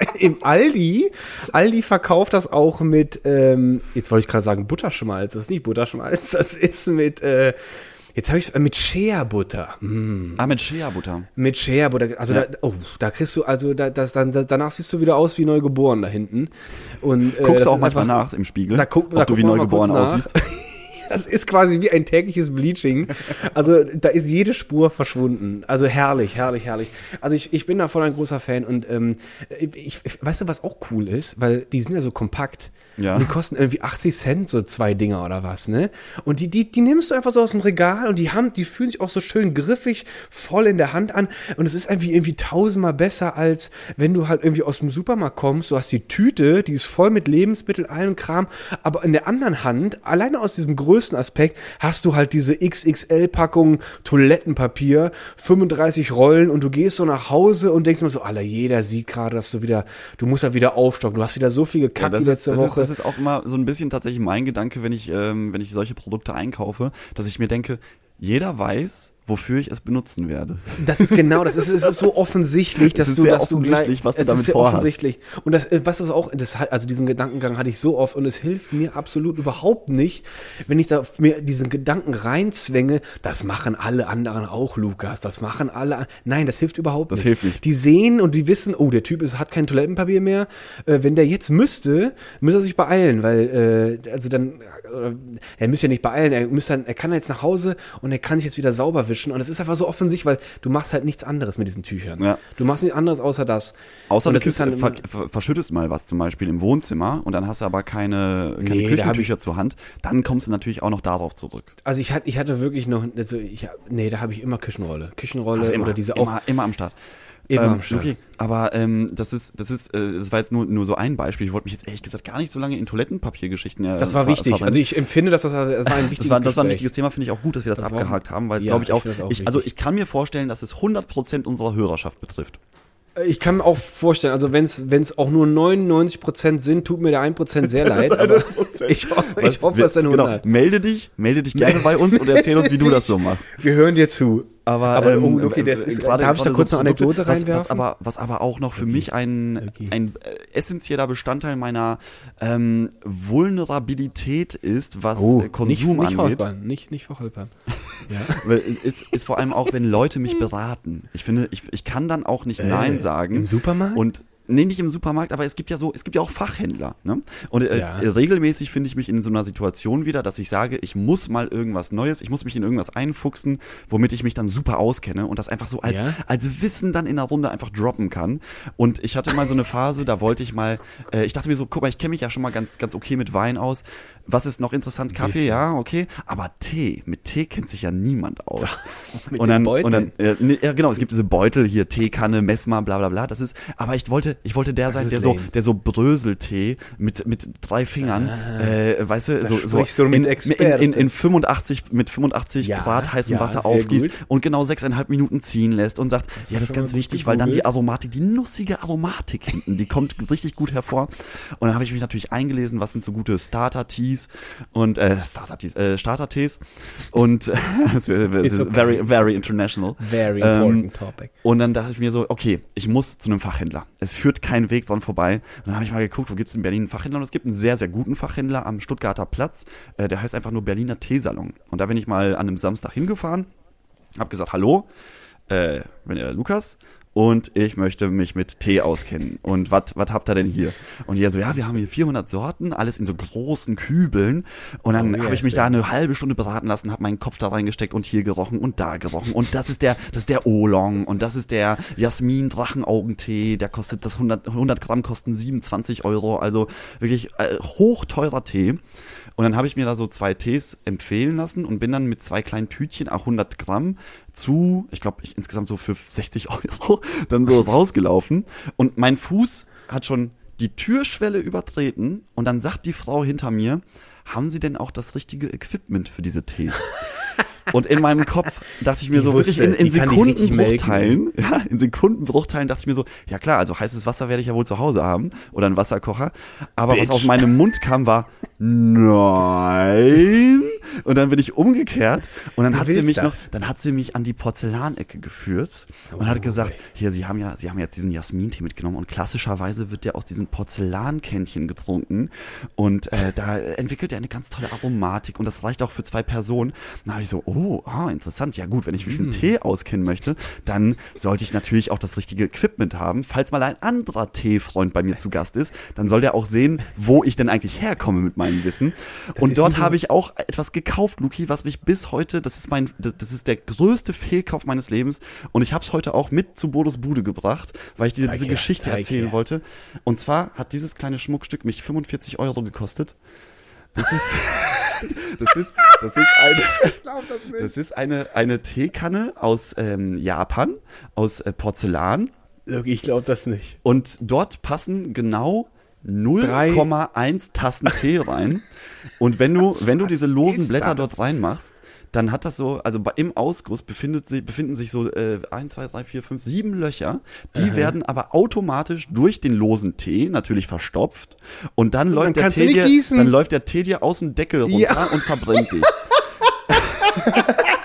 im Aldi, Aldi verkauft das auch mit, ähm, jetzt wollte ich gerade sagen Butterschmalz. Das ist nicht Butterschmalz, das ist mit, äh, jetzt habe ich, äh, mit Shea-Butter. Mm, Ah, mit Shea-Butter. mit Shea-Butter. Also Ja. da, oh, da kriegst du, also da, das, dann, da, danach siehst du wieder aus wie neugeboren da hinten. Und, äh, Guckst du auch manchmal nach im Spiegel, da guck, ob da du wie neugeboren aussiehst? Das ist quasi wie ein tägliches Bleaching. Also da ist jede Spur verschwunden. Also herrlich, herrlich, herrlich. Also ich, ich bin da voll ein großer Fan und ähm, ich, ich, weißt du, was auch cool ist? Weil die sind ja so kompakt. Ja. Und die kosten irgendwie 80 Cent, so zwei Dinger oder was, ne? Und die, die, die nimmst du einfach so aus dem Regal und die haben, die fühlen sich auch so schön griffig voll in der Hand an. Und es ist irgendwie irgendwie tausendmal besser, als wenn du halt irgendwie aus dem Supermarkt kommst, du hast die Tüte, die ist voll mit Lebensmitteln, allem Kram, aber in der anderen Hand, alleine aus diesem größten Aspekt, hast du halt diese XXL-Packung Toilettenpapier, 35 Rollen und du gehst so nach Hause und denkst immer so, Alter, jeder sieht gerade, dass du wieder, du musst ja wieder aufstocken, du hast wieder so viel Ja, gekackt die ist, letzte das, Woche. Das ist auch immer so ein bisschen tatsächlich mein Gedanke, wenn ich, ähm, wenn ich solche Produkte einkaufe, dass ich mir denke, jeder weiß, wofür ich es benutzen werde. Das ist genau, das ist, es ist so offensichtlich, dass ist du, sehr dass du offensichtlich, gleich, was du es damit ist sehr vorhast. offensichtlich. Und das, äh, was du auch, das, also diesen Gedankengang hatte ich so oft und es hilft mir absolut überhaupt nicht, wenn ich da mir diesen Gedanken reinzwänge, das machen alle anderen auch, Lukas, das machen alle, nein, das hilft überhaupt Das nicht. hilft nicht. Die sehen und die wissen, oh, der Typ ist, hat kein Toilettenpapier mehr, äh, wenn der jetzt müsste, müsste er sich beeilen, weil, äh, also dann, äh, er müsste ja nicht beeilen, er müsste dann, er kann jetzt nach Hause und er kann sich jetzt wieder sauber wischen und es ist einfach so offensichtlich, weil du machst halt nichts anderes mit diesen Tüchern. Ja. Du machst nichts anderes außer das. Außer und du das dann ver, ver, verschüttest mal was zum Beispiel im Wohnzimmer und dann hast du aber keine, keine Nee, Küchentücher zur Hand, dann kommst du natürlich auch noch darauf zurück. also ich hatte, ich hatte wirklich noch, also ich, nee, da habe ich immer Küchenrolle, Küchenrolle Also immer, oder diese auch immer, immer am Start. Immer ähm. Okay, aber ähm, das ist, das ist, äh, das war jetzt nur, nur so ein Beispiel. Ich wollte mich jetzt ehrlich gesagt gar nicht so lange in Toilettenpapiergeschichten. Äh, Das war ver- wichtig. verrennen. Also ich empfinde, dass das, das war ein wichtiges das war, das war ein wichtiges Thema, finde ich auch gut, dass wir das, Das war- abgehakt haben, weil es Ja, glaube ich ich auch, das auch ich, also ich kann mir vorstellen, dass es 100% unserer Hörerschaft betrifft. Ich kann mir auch vorstellen, also wenn es auch nur 99% sind, tut mir der 1% sehr leid. Aber 1%. ich, ho ich hoffe, es sind 100. Genau, melde dich, melde dich gerne bei uns und erzähl uns, wie du das so machst. Wir hören dir zu. Aber, Aber, ähm, oh, okay, das äh, ist- gerade- darf ich da kurz so eine Anekdote was, was reinwerfen? aber was aber auch noch für mich ein Okay. ein äh, essentieller Bestandteil meiner ähm, Vulnerabilität ist, was äh, Konsum Oh, nicht, nicht angeht. Hausbahn, nicht, nicht verholpern. Ja. Ist, ist vor allem auch, wenn Leute mich beraten. Ich finde, ich, ich kann dann auch nicht Nein sagen. Äh, im Supermarkt? Und nee, nicht im Supermarkt, aber es gibt ja so, es gibt ja auch Fachhändler. Ne? Und äh, Ja. regelmäßig finde ich mich in so einer Situation wieder, dass ich sage, ich muss mal irgendwas Neues, ich muss mich in irgendwas einfuchsen, womit ich mich dann super auskenne und das einfach so als, Ja. als Wissen dann in der Runde einfach droppen kann. Und ich hatte mal so eine Phase, da wollte ich mal, äh, ich dachte mir so, guck mal, ich kenne mich ja schon mal ganz, ganz okay mit Wein aus. Was ist noch interessant? Kaffee, Bisschen. ja, okay. Aber Tee, mit Tee kennt sich ja niemand aus. Mit und dann, und dann, äh, nee, ja genau, es gibt diese Beutel hier, Teekanne, Messmer, bla bla bla. Das ist, aber ich wollte, ich wollte der sein, der so, der so Bröseltee mit, mit drei Fingern, äh, weißt du, so, so, Ah. du mit in, in, in, in 85, mit 85 Ja, Grad heißem ja, Wasser aufgießt gut. und genau sechseinhalb Minuten ziehen lässt und sagt, ja, das ist ganz wichtig, weil dann die. Aromatik, die nussige Aromatik hinten, die kommt richtig gut hervor. Und dann habe ich mich natürlich eingelesen, was sind so gute Starter-Teas und, äh, Starter-Teas, äh, Starter-Tees und, es ist okay. very, very international. Very Ähm, important topic. und dann dachte ich mir so, okay, ich muss zu einem Fachhändler. Es führt kein Weg dran vorbei. Und dann habe ich mal geguckt, wo gibt es in Berlin einen Fachhändler? Und es gibt einen sehr, sehr guten Fachhändler am Stuttgarter Platz. Äh, der heißt einfach nur Berliner Teesalon. Und da bin ich mal an einem Samstag hingefahren, habe gesagt, hallo, äh, bin der Lukas und ich möchte mich mit Tee auskennen. Und was habt ihr denn hier? Und die so, ja, wir haben hier 400 Sorten, alles in so großen Kübeln. Und dann Oh, habe ich mich da eine halbe Stunde beraten lassen, habe meinen Kopf da reingesteckt und hier gerochen und da gerochen. Und das ist der, das ist der Oolong und das ist der Jasmin Drachenaugentee. Der kostet das 100, 100 Gramm kosten 27 Euro. Also wirklich äh, hochteurer Tee. Und dann habe ich mir da so zwei Tees empfehlen lassen und bin dann mit zwei kleinen Tütchen, auch 100 Gramm, zu, ich glaube, ich, insgesamt so für 60 Euro, dann so rausgelaufen. Und mein Fuß hat schon die Türschwelle übertreten und dann sagt die Frau hinter mir, haben Sie denn auch das richtige Equipment für diese Tees? Und in meinem Kopf dachte ich mir Die so wirklich wusste, in, in richtig Sekundenbruchteilen, ja, in Sekundenbruchteilen dachte ich mir so, ja klar, also heißes Wasser werde ich ja wohl zu Hause haben oder einen Wasserkocher. Aber was Bitch. aus meinem Mund kam, war nein. Und dann bin ich umgekehrt und dann Du hat sie mich das. noch, dann hat sie mich an die Porzellanecke geführt und hat gesagt, hier, Sie haben ja, Sie haben jetzt diesen Jasmintee mitgenommen und klassischerweise wird der aus diesen Porzellankännchen getrunken und äh, da entwickelt er eine ganz tolle Aromatik und das reicht auch für zwei Personen. Dann habe ich so, oh, ah, interessant. Ja gut, wenn ich mich mit Tee auskennen möchte, dann sollte ich natürlich auch das richtige Equipment haben. Falls mal ein anderer Teefreund bei mir zu Gast ist, dann soll der auch sehen, wo ich denn eigentlich herkomme mit meinem Wissen. und ist dort so- habe ich auch etwas gekauft, Luki, was mich bis heute, das ist mein, das ist der größte Fehlkauf meines Lebens und ich habe es heute auch mit zu Bodos Bude gebracht, weil ich dir Zeig diese her, Geschichte erzählen her. wollte. Und zwar hat dieses kleine Schmuckstück mich 45 Euro gekostet. Das ist, das ist, das ist eine, das ist eine, eine Teekanne aus ähm, Japan, aus äh, Porzellan. Ich glaube das nicht. Und dort passen genau 0,1 Tassen Tee rein. Und wenn du, wenn du diese losen Blätter dort reinmachst, dann hat das so, also im Ausguss befindet sich, befinden sich so äh, 1, 2, 3, 4, 5, 7 Löcher. Die werden aber automatisch durch den losen Tee natürlich verstopft. Und dann läuft der kannst du Tee dir, dann läuft der Tee dir aus dem Deckel runter Ja. und verbrennt dich.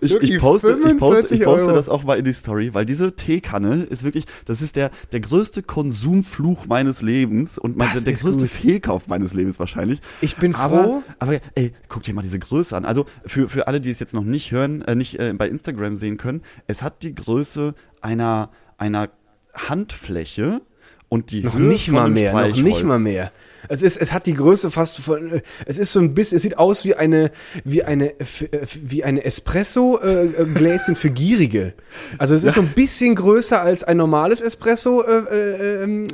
Ich, ich, poste, ich, poste, ich 45 poste Euro. das auch mal in die Story, weil diese Teekanne ist wirklich, das ist der, der größte Konsumfluch meines Lebens und mein, der ist größte gut. Fehlkauf meines Lebens wahrscheinlich. Ich bin aber, froh. Aber ey, guck dir mal diese Größe an. Also für, für alle, die es jetzt noch nicht hören, äh, nicht äh, bei Instagram sehen können, es hat die Größe einer, einer Handfläche und die Noch Höhe nicht von mal mehr, noch Streichholz. nicht mal mehr. Es ist, es hat die Größe fast von, es ist so ein bisschen, es sieht aus wie eine, wie eine, wie eine Espresso äh, äh, für Gierige. Also es ist so ein bisschen größer als ein normales Espresso äh, äh, ähm,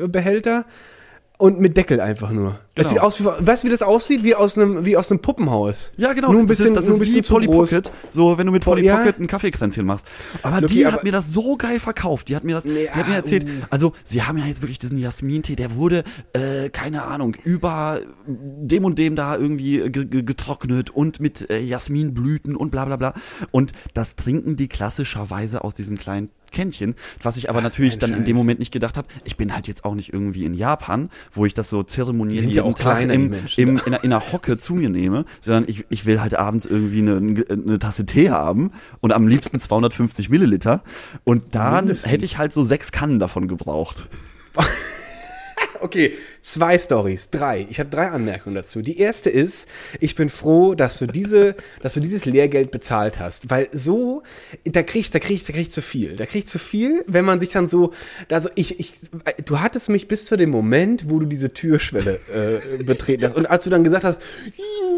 und mit Deckel einfach nur. Das Genau. sieht aus wie, weißt du, wie das aussieht? Wie aus einem, wie aus einem Puppenhaus. Ja, genau. Nur ein bisschen, das ist, das bisschen ist wie Polly. Pocket. So, wenn du mit Pol- Polly ja. Pocket ein Kaffeekränzchen machst. Aber Luki, die aber- hat mir das so geil verkauft. Die hat mir das, Nee, die hat mir ah, erzählt. uh. Also, sie haben ja jetzt wirklich diesen Jasmintee, der wurde, äh, keine Ahnung, über dem und dem da irgendwie ge ge getrocknet und mit äh, Jasminblüten und bla bla bla. Und das trinken die klassischerweise aus diesen kleinen Kännchen. Was ich aber Was natürlich dann in dem Scheiß. Moment nicht gedacht habe, ich bin halt jetzt auch nicht irgendwie in Japan, wo ich das so zeremoniell ja jeden auch Tag im, Menschen, im, in, einer, in einer Hocke zu mir nehme, sondern ich, ich will halt abends irgendwie eine, eine Tasse Tee haben und am liebsten 250 Milliliter. Und dann Mindestens. hätte ich halt so sechs Kannen davon gebraucht. Okay, zwei Stories, drei. Ich habe drei Anmerkungen dazu. Die erste ist, ich bin froh, dass du diese, dass du dieses Lehrgeld bezahlt hast, weil so, da krieg ich, da krieg ich, da krieg ich zu viel. Da krieg ich zu viel, wenn man sich dann so, also ich, ich, du hattest mich bis zu dem Moment, wo du diese Türschwelle äh, betreten hast und als du dann gesagt hast,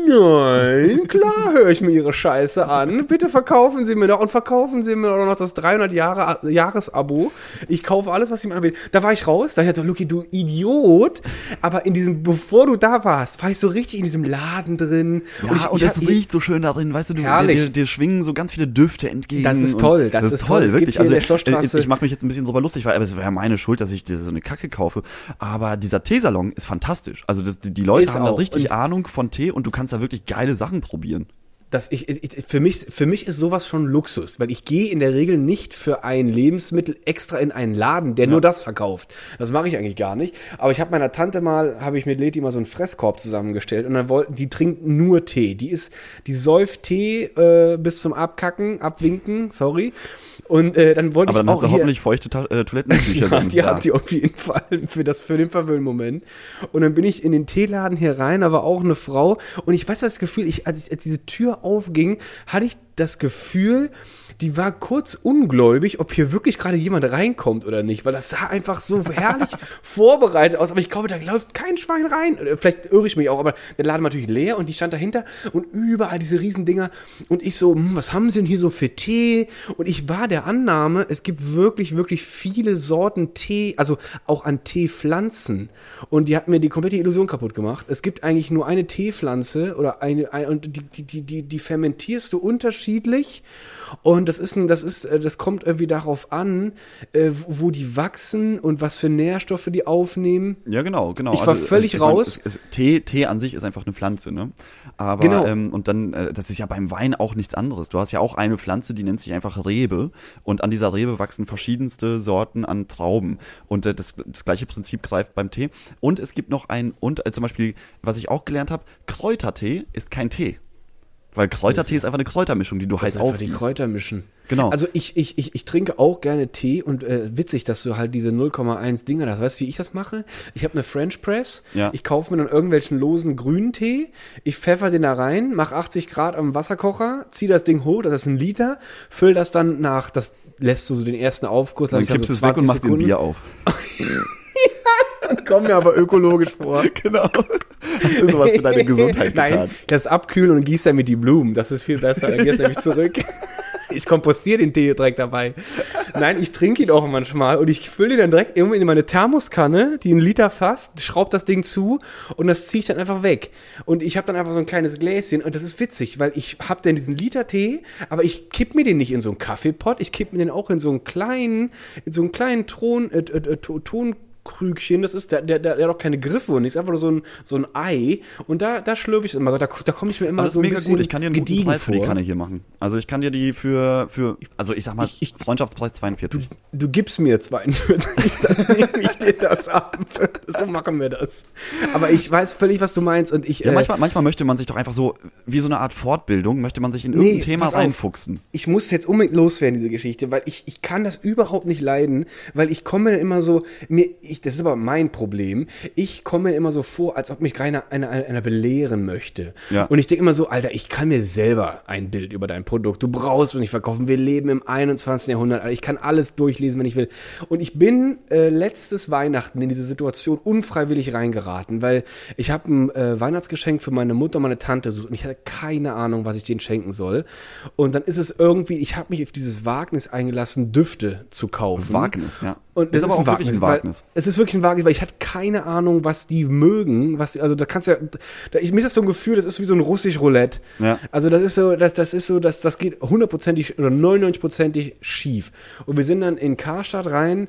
nein, klar höre ich mir ihre Scheiße an, bitte verkaufen Sie mir noch und verkaufen Sie mir auch noch das 300 Jahre Jahresabo. Ich kaufe alles, was Sie mir anbieten. Da war ich raus, da ich so, Luki, du Idiot. Aber in diesem, bevor du da warst, war ich so richtig in diesem Laden drin. Ja, und, ich, ich, es ich, riecht so schön darin, weißt du, du dir, dir, dir schwingen so ganz viele Düfte entgegen. Das ist und toll, das ist toll. Gibt wirklich. Also Schlossstraße- ich, ich mache mich jetzt ein bisschen drüber lustig, weil aber es wäre meine Schuld, dass ich dir so eine Kacke kaufe. Aber dieser Teesalon ist fantastisch. Also das, die, die Leute Ist haben da auch. richtig Und- Ahnung von Tee und du kannst da wirklich geile Sachen probieren. Dass ich, ich für mich für mich ist sowas schon Luxus, weil ich gehe in der Regel nicht für ein Lebensmittel extra in einen Laden, der nur das verkauft. Das mache ich eigentlich gar nicht. Aber ich habe meiner Tante mal, habe ich mit Leti mal so einen Fresskorb zusammengestellt und dann wollten die trinkt nur Tee. Die ist, die säuft Tee äh, bis zum Abkacken, abwinken, sorry. Und äh, dann wollte Aber ich dann hat auch sie hier, hoffentlich feuchte Ta äh, Toilettentücher ja, die hat die auf jeden Fall für, das, für den Verwöhnmoment. Und dann bin ich in den Teeladen hier rein, war auch eine Frau. Und ich weiß was das Gefühl, ich, als, ich, als diese Tür aufging, hatte ich das Gefühl, die war kurz ungläubig, ob hier wirklich gerade jemand reinkommt oder nicht, weil das sah einfach so herrlich vorbereitet aus. Aber ich glaube, da läuft kein Schwein rein. Oder Vielleicht irre ich mich auch, aber der Laden war natürlich leer und die stand dahinter und überall diese Riesendinger. Und ich so, hm, was haben sie denn hier so für Tee? Und ich war der Annahme, es gibt wirklich, wirklich viele Sorten Tee, also auch an Teepflanzen. Und die hat mir die komplette Illusion kaputt gemacht. Es gibt eigentlich nur eine Teepflanze oder eine, ein, und die, die, die, die, die fermentierst du unterschiedlich. Und das ist ein, das ist, äh, das kommt irgendwie darauf an, äh, wo die wachsen und was für Nährstoffe die aufnehmen. Ja, genau, genau. Ich war völlig ich mein, raus. Es, es, Tee, Tee an sich ist einfach eine Pflanze, ne? Aber Genau. ähm, und dann, äh, das ist ja beim Wein auch nichts anderes. Du hast ja auch eine Pflanze, die nennt sich einfach Rebe und an dieser Rebe wachsen verschiedenste Sorten an Trauben. Und äh, das, das gleiche Prinzip greift beim Tee. Und es gibt noch ein, und äh, zum Beispiel, was ich auch gelernt habe, Kräutertee ist kein Tee. Weil Kräutertee ist einfach eine Kräutermischung, die du heiß die aufgießt. Kräuter mischen. Genau. Also ich, ich, ich, ich trinke auch gerne Tee und äh, witzig, dass du halt diese 0,1 Dinger hast. Weißt du, wie ich das mache? Ich habe eine French Press. Ja. Ich kaufe mir dann irgendwelchen losen grünen Tee. Ich pfeffer den da rein, mach 80 Grad am Wasserkocher, zieh das Ding hoch, das ist ein Liter, füll das dann nach, das lässt du so den ersten Aufguss. dann lass ich kippst du so es weg und 20 machst Sekunden. Bier auf. Kommt mir aber ökologisch vor. genau. Hast du sowas für deine Gesundheit Nein, getan? das abkühlen und gießt damit die Blumen. Das ist viel besser. Dann gehst du nämlich zurück. Ich kompostiere den Tee direkt dabei. Nein, ich trinke ihn auch manchmal und ich fülle ihn dann direkt irgendwie in meine Thermoskanne, die einen Liter fasst, schraube das Ding zu und das ziehe ich dann einfach weg. Und ich habe dann einfach so ein kleines Gläschen und das ist witzig, weil ich habe dann diesen Liter Tee, aber ich kipp mir den nicht in so einen Kaffeepott, ich kipp mir den auch in so einen kleinen, in so einen kleinen Thron, äh, äh, äh, Ton Krügchen, das ist, der, der, der hat auch keine Griffe und nichts, einfach nur so ein, so ein Ei. Und da, da schlürfe ich es immer. Da, da komme ich mir immer Aber das so ist ein mega bisschen gut. Ich kann dir einen guten Preis für die vor. Kanne hier machen. Also ich kann dir die für, für also ich sag mal, Ich- ich- Freundschaftspreis 42. Du gibst mir 42, dann nehme ich dir das ab. So machen wir das. Aber ich weiß völlig, was du meinst und ich, Ja, äh, manchmal, manchmal möchte man sich doch einfach so, wie so eine Art Fortbildung, möchte man sich in Nee, irgendein Thema pass auf. reinfuchsen. ich muss jetzt unbedingt loswerden, diese Geschichte, weil ich, ich kann das überhaupt nicht leiden, weil ich komme immer so, mir, ich, das ist aber mein Problem, ich komme mir immer so vor, als ob mich keiner einer, einer, belehren möchte. Ja. Und ich denke immer so, Alter, ich kann mir selber ein Bild über dein Produkt, du brauchst es nicht verkaufen, wir leben im 21. Jahrhundert, Alter, ich kann alles durchlesen, wenn ich will. Und ich bin äh, letztes Weihnachten in diese Situation unfreiwillig reingeraten, weil ich habe ein äh, Weihnachtsgeschenk für meine Mutter und meine Tante gesucht und ich hatte keine Ahnung, was ich denen schenken soll. Und dann ist es irgendwie, ich habe mich auf dieses Wagnis eingelassen, Düfte zu kaufen. Wagnis, ja. Und ist das aber auch wirklich ein Wagnis. Es ist wirklich ein Wagnis, weil ich hatte keine Ahnung, was die mögen. Was die, also da kannst du ja, da, ich, mir ist das so ein Gefühl, das ist wie so ein russisch Roulette. Ja. Also das ist so, das, das ist so, das, das geht hundertprozentig oder 99prozentig schief. Und wir sind dann in Karstadt rein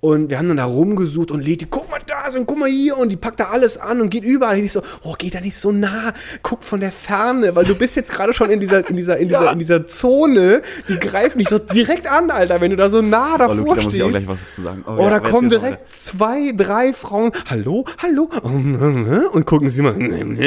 und wir haben dann da rumgesucht und Leti, guck mal da, und guck mal hier und die packt da alles an und geht überall hin. Ich so, oh, geh da nicht so nah, guck von der Ferne, weil du bist jetzt gerade schon in dieser, in dieser, in dieser, in dieser Zone, die greifen dich so direkt an, Alter, wenn du da so nah Oh, davor Luki, da muss ich auch stehst. gleich was zu sagen. Oh, ja, da kommen direkt zwei, drei Frauen. Hallo, hallo. Und gucken sie mal. Und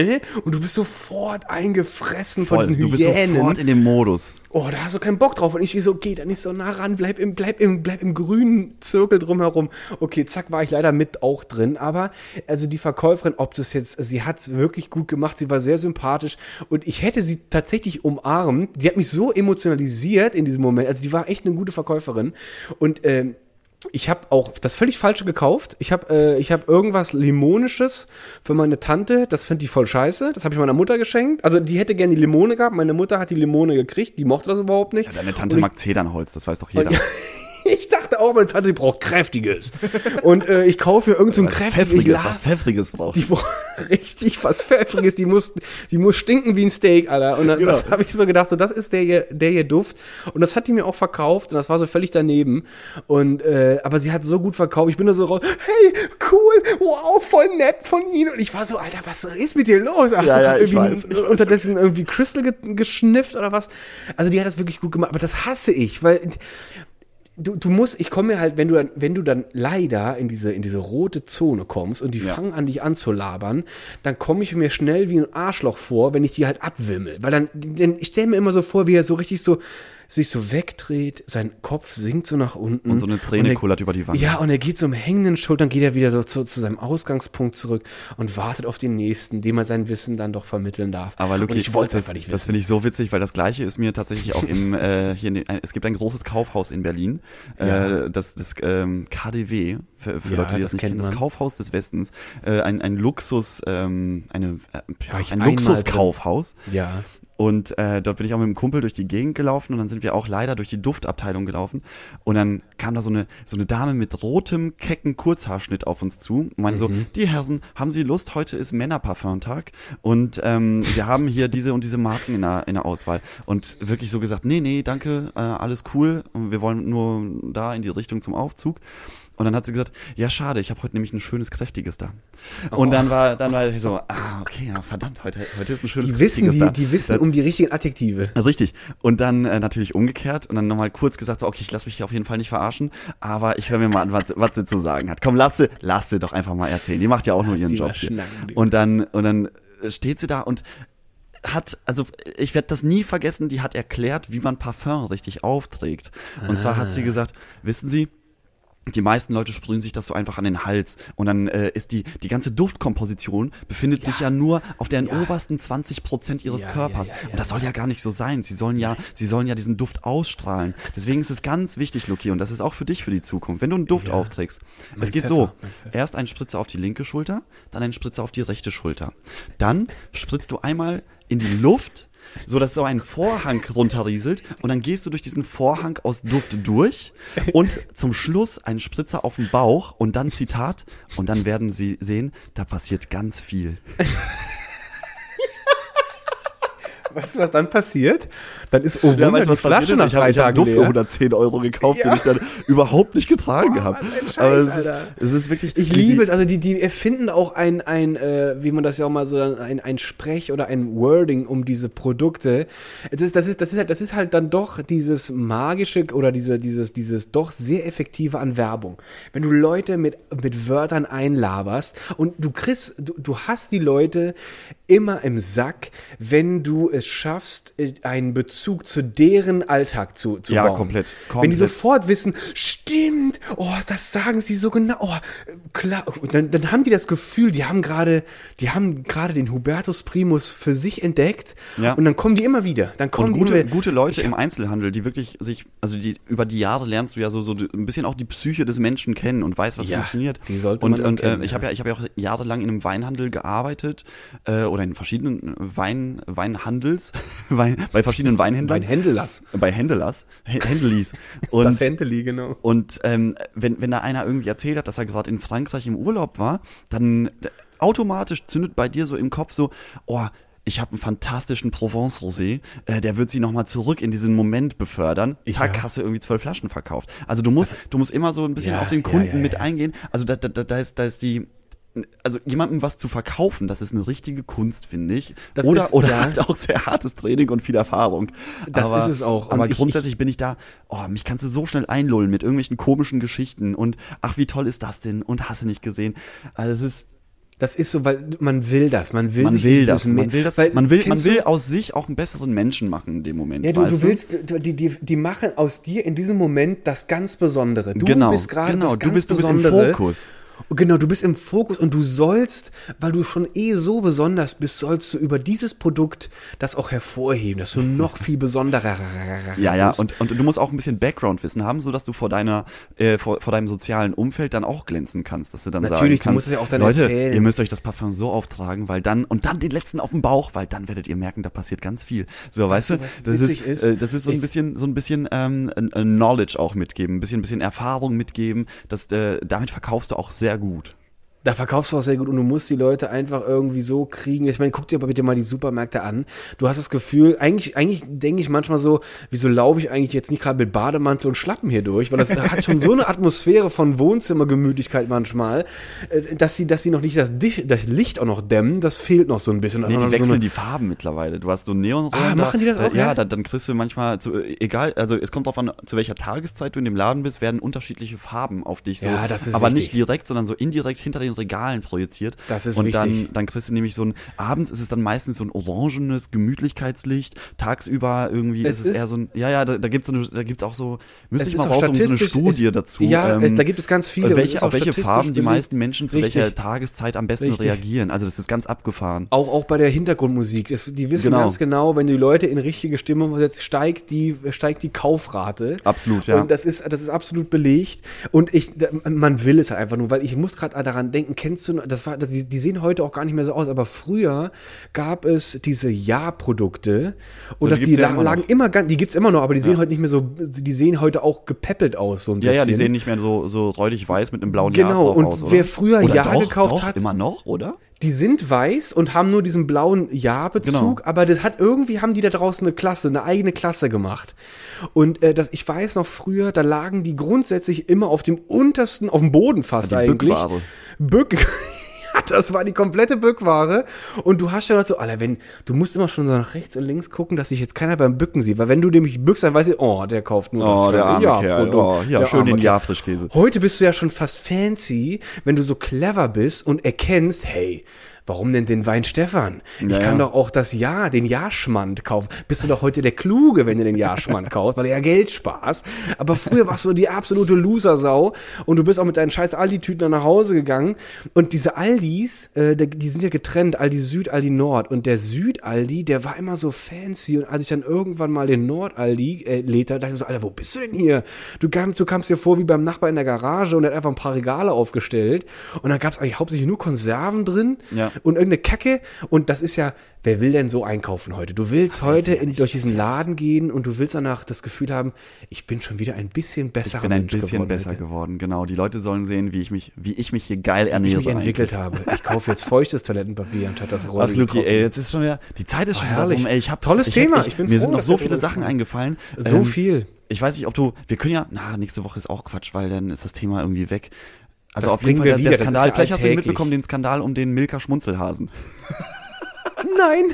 du bist sofort eingefressen Voll, von diesen du bist Hyänen. sofort in dem Modus. Oh, da hast du keinen Bock drauf. Und ich so, geh da nicht so nah ran, bleib im, bleib im, bleib im grünen Zirkel drumherum. Okay, zack, war ich leider mit auch drin. Aber, also die Verkäuferin, ob das jetzt, sie hat's wirklich gut gemacht. Sie war sehr sympathisch. Und ich hätte sie tatsächlich umarmt. Sie hat mich so emotionalisiert in diesem Moment. Also die war echt eine gute Verkäuferin. Und, ähm, ich habe auch das völlig falsche gekauft. Ich habe äh, ich habe irgendwas limonisches für meine Tante. Das finde ich voll scheiße. Das habe ich meiner Mutter geschenkt. Also die hätte gerne die Limone gehabt. Meine Mutter hat die Limone gekriegt. Die mochte das überhaupt nicht. Deine Tante Und mag Zedernholz, das weiß doch jeder. ich dachte auch, meine Tante die braucht kräftiges. Und äh, ich kaufe mir irgend so ein kräftiges Pfeffriges, was Pfeffriges braucht. die braucht richtig was Pfeffriges, die muss, die muss stinken wie ein Steak, Alter. Und dann, Genau. das habe ich so gedacht, so, das ist der hier, der hier Duft. Und das hat die mir auch verkauft und das war so völlig daneben. Und, äh, aber sie hat so gut verkauft. Ich bin da so raus, hey, cool, wow, voll nett von Ihnen. Und ich war so, Alter, was ist mit dir los? Hast Ja, ja, ich irgendwie weiß, ich weiß. unterdessen irgendwie Crystal ge geschnifft oder was? Also die hat das wirklich gut gemacht. Aber das hasse ich, weil du, du musst, ich komme mir halt, wenn du dann, wenn du dann leider in diese, in diese rote Zone kommst und die Ja. fangen an, dich anzulabern, dann komme ich mir schnell wie ein Arschloch vor, wenn ich die halt abwimmel. Weil dann, denn ich stelle mir immer so vor, wie er so richtig so, sich so wegdreht, sein Kopf sinkt so nach unten. Und so eine Träne er- kullert über die Wange. Ja, und er geht so um hängenden Schultern, geht er wieder so zu, zu seinem Ausgangspunkt zurück und wartet auf den nächsten, dem er sein Wissen dann doch vermitteln darf. Aber Luki, und ich wollte das, einfach nicht das wissen. finde ich so witzig, weil das gleiche ist mir tatsächlich auch im äh, hier in, es gibt ein großes Kaufhaus in Berlin, Ja. äh, das das ähm, KDW für, für Ja, Leute, die das das kennen, das. Kaufhaus des Westens, äh, ein ein Luxus ähm, eine äh, ein Luxuskaufhaus. ja. Und äh, dort bin ich auch mit dem Kumpel durch die Gegend gelaufen und dann sind wir auch leider durch die Duftabteilung gelaufen. Und dann kam da so eine, so eine Dame mit rotem, kecken Kurzhaarschnitt auf uns zu und meinte so, die Herren, haben Sie Lust, heute ist Männerparfum-Tag und ähm, wir haben hier diese und diese Marken in der, in der Auswahl. Und wirklich so gesagt, nee, nee, danke, äh, alles cool. Wir wollen nur da in die Richtung zum Aufzug. Und dann hat sie gesagt, ja schade, ich habe heute nämlich ein schönes kräftiges da. Und Oh. dann war dann war ich so, ah okay, ja verdammt, heute heute ist ein schönes Die wissen, kräftiges die, da. die wissen Das- um die richtigen Adjektive. also richtig. Und dann äh, natürlich umgekehrt und dann nochmal kurz gesagt, so, okay, ich lasse mich hier auf jeden Fall nicht verarschen, aber ich höre mir mal an, was, was sie zu sagen hat. Komm, lass sie, lass sie doch einfach mal erzählen. Die macht ja auch nur ihren Job hier. Und dann, und dann steht sie da und hat, also ich werde das nie vergessen, die hat erklärt, wie man Parfum richtig aufträgt. Und zwar hat sie gesagt, wissen Sie, die meisten Leute sprühen sich das so einfach an den Hals und dann äh, ist die die ganze Duftkomposition befindet sich ja nur auf den Ja. obersten 20 Prozent ihres Ja, Körpers ja, ja, ja. und das soll ja gar nicht so sein. Sie sollen ja sie sollen ja diesen Duft ausstrahlen. Deswegen ist es ganz wichtig, Luki, und das ist auch für dich für die Zukunft, wenn du einen Duft Ja. aufträgst. Mein es geht Pfeffer, so. Erst ein Spritzer auf die linke Schulter, dann ein Spritzer auf die rechte Schulter. Dann spritzt du einmal in die Luft so dass so ein Vorhang runterrieselt und dann gehst du durch diesen Vorhang aus Duft durch und zum Schluss einen Spritzer auf den Bauch und dann Zitat und dann werden sie sehen, da passiert ganz viel. Weißt du, was dann passiert? Dann ist oh Wunder, die Flasche nach Ich habe drei ich hab einen Tagen Duft für leer. 110 Euro gekauft, Ja. den ich dann überhaupt nicht getragen Boah, habe. was Aber es ist, es ist wirklich Ich liebe es, also die, die erfinden auch ein, ein äh, wie man das ja auch mal so, ein, ein Sprech oder ein Wording um diese Produkte. Das ist, das ist, das ist halt, das ist halt dann doch dieses magische oder diese, dieses, dieses doch sehr effektive an Werbung. Wenn du Leute mit, mit Wörtern einlaberst und du kriegst, du, du hast die Leute immer im Sack, wenn du es schaffst, äh, einen Bezug zu deren Alltag zu, zu Ja, bauen. komplett, Wenn die komplett. sofort wissen, stimmt, oh, das sagen sie so genau, oh, klar, und dann, dann haben die das Gefühl, die haben gerade, die haben gerade den Hubertus Primus für sich entdeckt Ja. und dann kommen die immer wieder, dann kommen Und die gute, immer, gute Leute im Einzelhandel, die wirklich sich, also die über die Jahre lernst du ja so, so ein bisschen auch die Psyche des Menschen kennen und weißt, was Ja, funktioniert. die sollte und man und kennen, äh, ich ja. habe ja, ich habe ja auch jahrelang in einem Weinhandel gearbeitet äh, oder in verschiedenen Wein, Weinhandels, Wein, bei verschiedenen Weinhändlern, mein Händelers, bei Händelers, Händelis. Und das Händeli, genau. und ähm, wenn, wenn da einer irgendwie erzählt hat, dass er gerade in Frankreich im Urlaub war, dann automatisch zündet bei dir so im Kopf so, oh, ich habe einen fantastischen Provence-Rosé, äh, der wird sie nochmal zurück in diesen Moment befördern. Zack, Ja. hast du irgendwie zwölf Flaschen verkauft. Also du musst, du musst immer so ein bisschen Ja, auf den Kunden ja, mit eingehen. Also da, da, da ist, da ist die, also jemandem was zu verkaufen, das ist eine richtige Kunst, finde ich. Das oder ist- oder ja. halt auch sehr hartes Training und viel Erfahrung. Das aber, ist es auch. Aber ich- grundsätzlich bin ich da, oh, mich kannst du so schnell einlullen mit irgendwelchen komischen Geschichten und ach, wie toll ist das denn und hast du nicht gesehen. Also es ist Das ist so, weil man will das, man will man sich will das, man will das, weil, man will, man will du, aus sich auch einen besseren Menschen machen in dem Moment. ja, du, du willst, du, die, die, die machen aus dir in diesem Moment das ganz Besondere. Du genau, bist gerade genau, das du ganz bist, du bist im Besondere. Fokus. Genau, du bist im Fokus und du sollst, weil du schon eh so besonders bist, sollst du über dieses Produkt das auch hervorheben, dass du noch viel besonderer Ja, ja, bist. und, und du musst auch ein bisschen Background-Wissen haben, so dass du vor deiner, äh, vor, vor deinem sozialen Umfeld dann auch glänzen kannst, dass du dann Natürlich, sagen du kannst, musst es ja auch dann Leute, erzählen. ihr müsst euch das Parfum so auftragen, weil dann, und dann den letzten auf dem Bauch, weil dann werdet ihr merken, da passiert ganz viel. So, weißt, du, du, das ist, ist? Äh, das ist so ein bisschen, so ein bisschen ähm, Knowledge auch mitgeben, ein bisschen, ein bisschen Erfahrung mitgeben, das, äh, damit verkaufst du auch sehr gut. Da verkaufst du auch sehr gut und du musst die Leute einfach irgendwie so kriegen. Ich meine, guck dir aber bitte mal die Supermärkte an. Du hast das Gefühl, eigentlich, eigentlich denke ich manchmal so, wieso laufe ich eigentlich jetzt nicht gerade mit Bademantel und Schlappen hier durch? Weil das hat schon so eine Atmosphäre von Wohnzimmergemütlichkeit manchmal, äh, dass sie, dass sie noch nicht das, das Licht auch noch dämmen. Das fehlt noch so ein bisschen. Nee, die so wechseln eine- die Farben mittlerweile. Du hast so Neonröhren. Ah, da, machen die das auch, äh, Ja, ja? da, dann kriegst du manchmal, zu, äh, egal, also es kommt drauf an, zu welcher Tageszeit du in dem Laden bist, werden unterschiedliche Farben auf dich so. Ja, das ist aber wichtig. nicht direkt, sondern so indirekt hinter den Regalen projiziert. Das ist Und dann, wichtig. dann kriegst du nämlich so ein, abends ist es dann meistens so ein orangenes Gemütlichkeitslicht, tagsüber irgendwie Es ist es ist- eher so ein, ja, ja, da, da gibt's so eine, da gibt's auch so, müsste Es ich mal raussuchen, so eine Studie es- dazu. Ja, ähm, es- da gibt es ganz viele. es welche, auf welche Farben die meisten Menschen zu welcher Richtig. Tageszeit am besten Richtig. reagieren. Also das ist ganz abgefahren. Auch, auch bei der Hintergrundmusik. Das, die wissen Genau. ganz genau, wenn die Leute in richtige Stimmung versetzt, steigt die, steigt die Kaufrate. Absolut, ja. Und das ist, das ist absolut belegt. Und ich, man will es halt einfach nur, weil ich muss gerade daran denken, kennst du, noch- das war, das, die, sehen heute auch gar nicht mehr so aus, aber früher gab es diese Ja-Produkte und Ja, das, die ja immer lagen noch. immer ganz, die gibt's immer noch, aber die sehen heute nicht mehr so, die sehen heute auch gepäppelt aus, so ein Ja, bisschen. ja, die sehen nicht mehr so, so räudig weiß mit einem blauen Jahr Genau, drauf und aus, oder? wer früher oder Ja doch, gekauft doch, hat- immer noch, oder? Die sind weiß und haben nur diesen blauen Ja-Bezug, Genau. aber das hat irgendwie haben die da draußen eine Klasse, eine eigene Klasse gemacht. Und äh, das, ich weiß noch früher, da lagen die grundsätzlich immer auf dem untersten, auf dem Boden fast Die eigentlich. Bückware. Bück. Das war die komplette Bückware. Und du hast ja so, Alter, wenn, du musst immer schon so nach rechts und links gucken, dass sich jetzt keiner beim Bücken sieht. Weil wenn du nämlich bückst, dann weißt du, oh, der kauft nur das Oh, der arme ja, Kerl. Oh, ja, schön den Kerl. Jahrfrischkäse. Heute bist du ja schon fast fancy, wenn du so clever bist und erkennst, hey, warum denn den Wein Stefan? Ich Ja, kann doch auch das Ja, den Jahrschmand kaufen. Bist du doch heute der Kluge, wenn du den Jahrschmand kaufst, weil du ja Geld sparst. Aber früher warst du die absolute Loser-Sau und du bist auch mit deinen scheiß Aldi-Tüten nach Hause gegangen. Und diese Aldis, äh, die sind ja getrennt, Aldi Süd, Aldi Nord. Und der Süd-Aldi, der war immer so fancy. Und als ich dann irgendwann mal den Nord-Aldi äh, lädte, dachte ich so, Alter, wo bist du denn hier? Du kamst, du kamst dir vor wie beim Nachbar in der Garage und er hat einfach ein paar Regale aufgestellt. Und dann gab es eigentlich hauptsächlich nur Konserven drin Ja. Und irgendeine Kacke. Und das ist ja, wer will denn so einkaufen heute? Du willst heute in, durch diesen Laden gehen und du willst danach das Gefühl haben, ich bin schon wieder ein bisschen besserer Ich bin ein Mensch bisschen geworden besser heute. geworden, genau. Die Leute sollen sehen, wie ich mich, wie ich mich hier geil Wie ich ernähre. mich entwickelt habe. Ich kaufe jetzt feuchtes Toilettenpapier anstatt das Ach, Rolle. Luki, ey, jetzt ist schon wieder, die Zeit ist Oh, schon herrlich. rum, ey. Ich hab, Tolles ich Thema. Hätte, Ich bin mir froh, sind noch so viele Sachen sprechen. eingefallen. So Ähm, viel. Ich weiß nicht, ob du, wir können ja, na, nächste Woche ist auch Quatsch, weil dann ist das Thema irgendwie weg. Also Das auf jeden bringen Fall wir der, wieder, der Skandal, ja vielleicht hast du mitbekommen, den Skandal um den Milka Schmunzelhasen. Nein.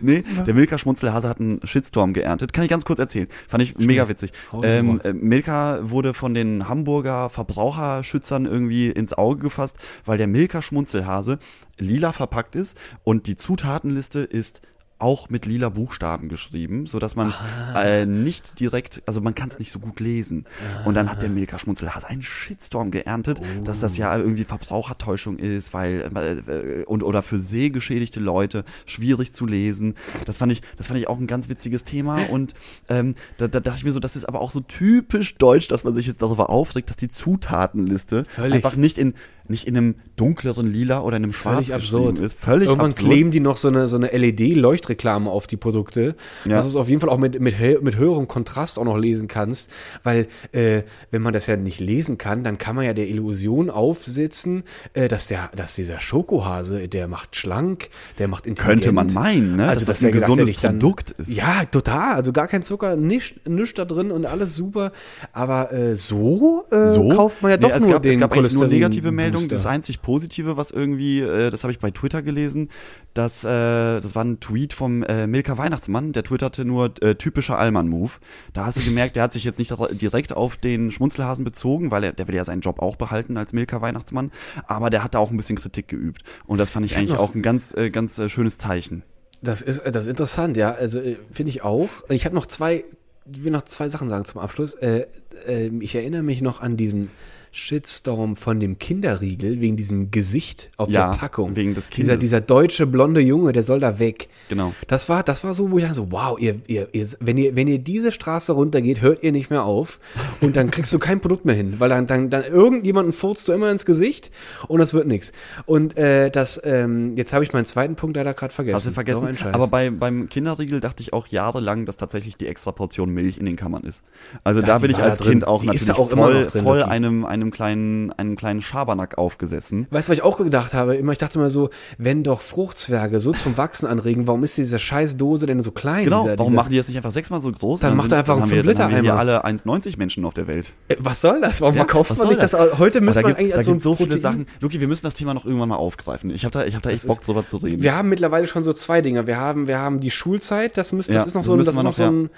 Nee, der Milka Schmunzelhase hat einen Shitstorm geerntet. Kann ich ganz kurz erzählen. Fand ich mega witzig. Ähm, äh, Milka wurde von den Hamburger Verbraucherschützern irgendwie ins Auge gefasst, weil der Milka Schmunzelhase lila verpackt ist und die Zutatenliste ist auch mit lila Buchstaben geschrieben, so dass man es Ah. äh, nicht direkt, also man kann es nicht so gut lesen. Und dann hat der Milka Schmunzelhase einen Shitstorm geerntet, dass das ja irgendwie Verbrauchertäuschung ist, weil äh, und oder für sehgeschädigte Leute schwierig zu lesen. Das fand ich, das fand ich auch ein ganz witziges Thema und ähm, da, da dachte ich mir so, das ist aber auch so typisch deutsch, dass man sich jetzt darüber aufregt, dass die Zutatenliste Völlig. einfach nicht in nicht in einem dunkleren Lila oder in einem Schwarz Völlig absurd. ist. Völlig Irgendwann absurd. kleben die noch so eine, so eine LED-Leuchtreklame auf die Produkte, Ja. dass du es auf jeden Fall auch mit, mit, mit höherem Kontrast auch noch lesen kannst, weil äh, wenn man das ja nicht lesen kann, dann kann man ja der Illusion aufsitzen, äh, dass der, dass dieser Schokohase, der macht schlank, der macht intelligent. Könnte man meinen, ne? dass das ein gesundes dann- Produkt ist. Ja, total. Also gar kein Zucker, nichts nichts da drin und alles super. Aber äh, so, äh, so kauft man ja Nee, doch es nur gab, den es gab nur negative Meldungen Meldung, das einzig Positive, was irgendwie, äh, das habe ich bei Twitter gelesen, dass, äh, das war ein Tweet vom äh, Milka Weihnachtsmann, der twitterte nur äh, typischer Allmann-Move. Da hast du gemerkt, der hat sich jetzt nicht direkt auf den Schmunzelhasen bezogen, weil er, der will ja seinen Job auch behalten als Milka Weihnachtsmann, aber der hat da auch ein bisschen Kritik geübt. Und das fand ich, ich eigentlich auch ein ganz, äh, ganz äh, schönes Zeichen. Das ist, das ist interessant, ja. Also äh, finde ich auch. Ich habe noch zwei, ich will noch zwei Sachen sagen zum Abschluss. Äh, äh, ich erinnere mich noch an diesen Shitstorm von dem Kinderriegel wegen diesem Gesicht auf Ja, der Packung. wegen des Dieser, Kindes. dieser deutsche blonde Junge, der soll da weg. Genau. Das war, das war so, wo ich dachte so, wow, ihr, ihr, ihr, wenn ihr, wenn ihr diese Straße runtergeht, hört ihr nicht mehr auf und dann kriegst du kein Produkt mehr hin, weil dann, dann, dann irgendjemanden furzt du immer ins Gesicht und das wird nichts. Und äh, das, ähm, jetzt habe ich meinen zweiten Punkt leider gerade vergessen. Hast du So vergessen? Scheiß. Aber bei, beim Kinderriegel dachte ich auch jahrelang, dass tatsächlich die extra Portion Milch in den Kammern ist. Also Ja, da bin ich als drin. Kind auch Die ist natürlich auch voll, drin, voll Lucky. einem, einem kleinen, einem kleinen Schabernack aufgesessen. Weißt du, was ich auch gedacht habe? Immer, ich dachte immer so, wenn doch Fruchtzwerge so zum Wachsen anregen, warum ist diese scheiß Dose denn so klein? Genau, dieser, warum dieser, machen die das nicht einfach sechsmal so groß? Dann Und macht er einfach dann einen haben wir, dann haben wir hier 5-Liter-Eimer. alle 1,90 Menschen auf der Welt. Äh, Was soll das? Warum Ja, verkauft man nicht das? das? Heute müssen wir eigentlich da so so viele Sachen. Luki, wir müssen das Thema noch irgendwann mal aufgreifen. Ich habe da, ich hab da echt Bock drüber zu reden. Wir haben mittlerweile schon so zwei Dinge. Wir haben, wir haben die Schulzeit, das, müsst, das Ja, ist noch das so, das ist noch noch, so ein,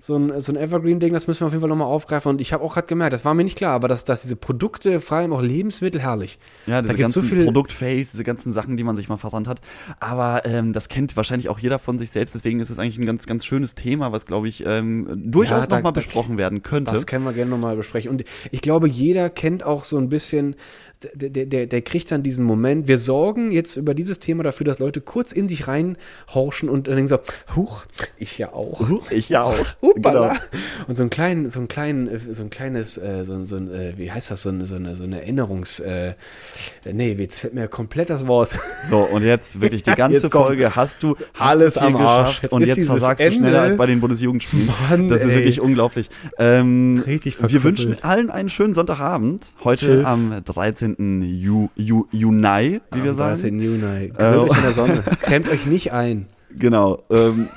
so ein, so ein Evergreen-Ding, das müssen wir auf jeden Fall nochmal aufgreifen. Und ich habe auch gerade gemerkt, das war mir nicht klar, aber dass, dass diese Produkte, vor allem auch Lebensmittel, herrlich. Ja, da diese so ganzen viel, Produktface, diese ganzen Sachen, die man sich mal verrannt hat. Aber ähm, das kennt wahrscheinlich auch jeder von sich selbst. Deswegen ist es eigentlich ein ganz, ganz schönes Thema, was, glaube ich, ähm, durchaus Ja, da- nochmal besprochen werden könnte. Das können wir gerne nochmal besprechen. Und ich glaube, jeder kennt auch so ein bisschen, der, der, der, kriegt dann diesen Moment. Wir sorgen jetzt über dieses Thema dafür, dass Leute kurz in sich reinhorchen und dann denken so, huch, ich ja auch. Huch, ich ja auch. Hoppala. Genau. Und so ein kleinen, so ein kleinen, so ein kleines, äh, so, ein- so ein, äh, wie heißt das, so eine, so eine, so eine Erinnerungs, äh, nee, jetzt fällt mir komplett das Wort. So, und jetzt wirklich die ganze Folge hast du hast alles am Arsch. Jetzt und jetzt versagst du Ende. schneller als bei den Bundesjugendspielen. Mann, das ist ey. wirklich unglaublich. Ähm, Richtig wir verkrüppelt. wünschen allen einen schönen Sonntagabend. Heute Tschüss. am 13. Ju, Ju, Juni, wie wir sagen. 13. Juni. Grillt Äh, euch in der Sonne. Cremt euch nicht ein. Genau. Ähm,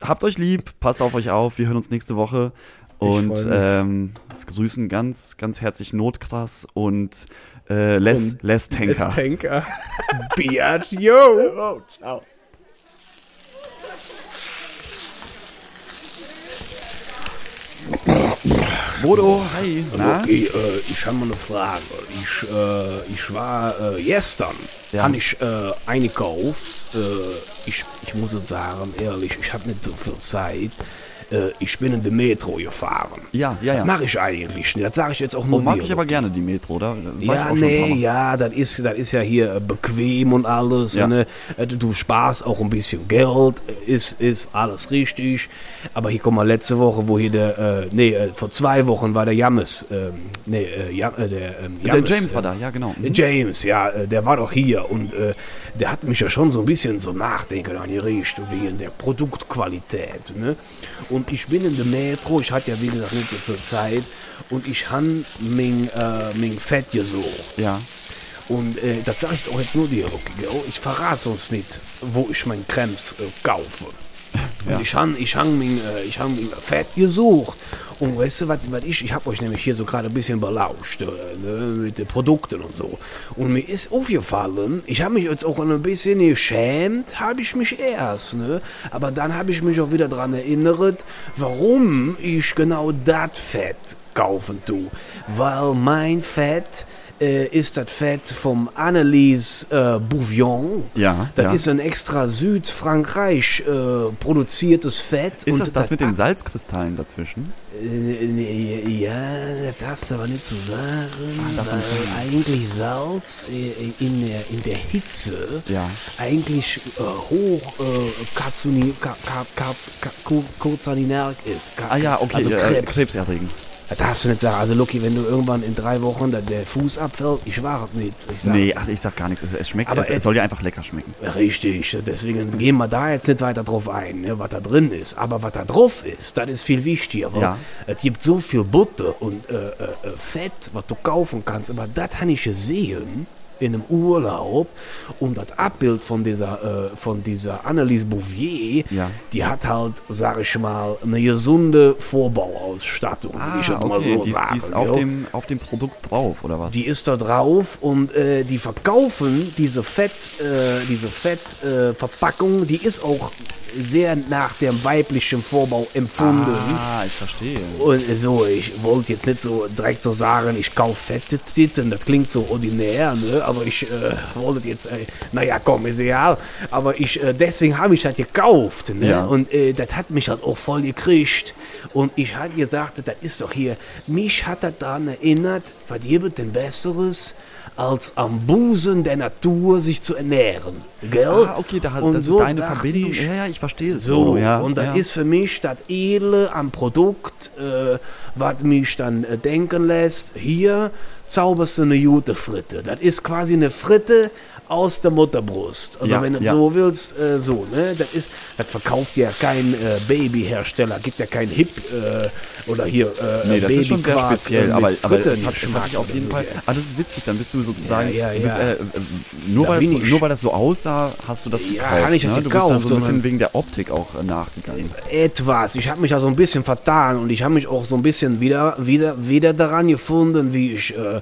habt euch lieb, passt auf euch auf. Wir hören uns nächste Woche. Und ähm, es grüßen ganz, ganz herzlich Notkrass und äh, Les, Les Tanker. Es Tanker. Biatch, yo. Oh, ciao. Bodo, hi. Na? Okay, äh, ich habe mal eine Frage. Ich, äh, ich war äh, gestern, Ja. habe ich äh, eingekauft. Äh, ich, ich muss jetzt sagen, ehrlich, ich habe nicht so viel Zeit. Äh, ich bin in der Metro gefahren. Ja, ja, ja. Mache ich eigentlich nicht. Das sage ich jetzt auch nur Oh, mag dir. ich aber gerne die Metro, ich Ja, nee, ja, das ist, das ist ja hier äh, bequem und alles. Ja. Ne? Äh, Du, sparst auch ein bisschen Geld, äh, ist, ist alles richtig. Aber hier, guck mal, letzte Woche, wo hier der, äh, nee, vor zwei Wochen war der Jammes, ähm, nee, äh, äh, der, ähm, Der Jammes, James äh, war da, ja genau. äh, James, ja, der war doch hier und der hat mich ja schon so ein bisschen so nachdenken angeregt wegen der Produktqualität. Ne? Und ich bin in der Metro, ich hatte ja wie gesagt nicht so viel Zeit und ich habe mein, äh, mein Fett gesucht. Ja. Und äh, das sage ich auch jetzt nur dir, okay, ich verrate sonst nicht, wo ich mein Krems äh, kaufe. Und ich habe ich hab mein, äh, ich mein Fett gesucht. Und weißt du, was was ich, ich habe euch nämlich hier so gerade ein bisschen belauscht äh, ne, mit den Produkten und so. Und mir ist aufgefallen, ich habe mich jetzt auch ein bisschen geschämt, habe ich mich erst. Ne? Aber dann habe ich mich auch wieder daran erinnert, warum ich genau das Fett kaufen tue. Weil mein Fett äh, ist das Fett vom Annelies äh, Bouvion. Ja, Das ja. ist ein extra Südfrankreich äh, produziertes Fett. Ist Und das das mit den Salzkristallen dazwischen? Äh, ja, das darfst du aber nicht so sagen, weil eigentlich Salz äh, in, der, in der Hitze Ja. eigentlich äh, hoch äh, kurzaninerg ist. Ka- Ah ja, okay, Also Krebs. krebserregend. Das darfst du nicht sagen. Also Lucky, wenn du irgendwann in drei Wochen der Fuß abfällt, ich war nicht. Ich sag, Nee, ach, ich sag gar nichts. Es, es schmeckt, Aber es, es soll ja einfach lecker schmecken. Richtig, deswegen gehen wir da jetzt nicht weiter drauf ein, ne, was da drin ist. Aber was da drauf ist, das ist viel wichtiger. Weil Ja. Es gibt so viel Butter und äh, äh, äh, Fett, was du kaufen kannst. Aber das habe ich gesehen. In einem Urlaub und das Abbild von dieser, äh, von dieser Annelies Bouvier, Ja. die hat halt, sag ich mal, eine gesunde Vorbauausstattung, will ich das mal okay, so die, ist- sagen. die ist auf ja. dem, auf dem Produkt drauf, oder was? Die ist da drauf und äh, die verkaufen diese Fett, äh, diese Fettverpackung, äh, die ist auch sehr nach dem weiblichen Vorbau empfunden. ah, ich verstehe. Und so, ich wollte jetzt nicht so direkt so sagen, ich kaufe fette Titten, das klingt so ordinär, ne? Aber ich äh, wollte jetzt, äh, naja, komm, ist egal, aber ich, äh, deswegen habe ich das gekauft, ne? Ja. und äh, das hat mich halt auch voll gekriegt und ich hatte gesagt, das ist doch hier, mich hat das daran erinnert, was gibt denn Besseres, als am Busen der Natur sich zu ernähren, gell? Ah, okay, da, Und das so ist deine Verbindung. ich, ja, ja, ich verstehe es. so, Bodo, ja, und das ja. ist für mich das Edle am Produkt, äh, was mich dann äh, denken lässt, hier zauberst du eine gute Fritte. Das ist quasi eine Fritte aus der Mutterbrust. Also Ja, wenn du ja. so willst, äh, so, ne? Das ist, das verkauft ja kein äh, Babyhersteller, gibt ja kein Hip äh, oder hier äh, Nee, das ist schon sehr Babyquark, speziell, aber, aber es hat, sich auf jeden so, Fall. ja. Ah, das ist witzig, dann bist du sozusagen. Ja, ja, du bist, ja. äh, äh, nur, Da weil das, nur weil das so aussah, hast du das Ja, gekauft. hab ich das ne? Du bist gekauft, dann so ein bisschen wegen der Optik auch äh, nachgegangen. etwas. Ich habe mich ja so ein bisschen vertan und ich habe mich auch so ein bisschen wieder, wieder, wieder daran gefunden, wie ich, äh,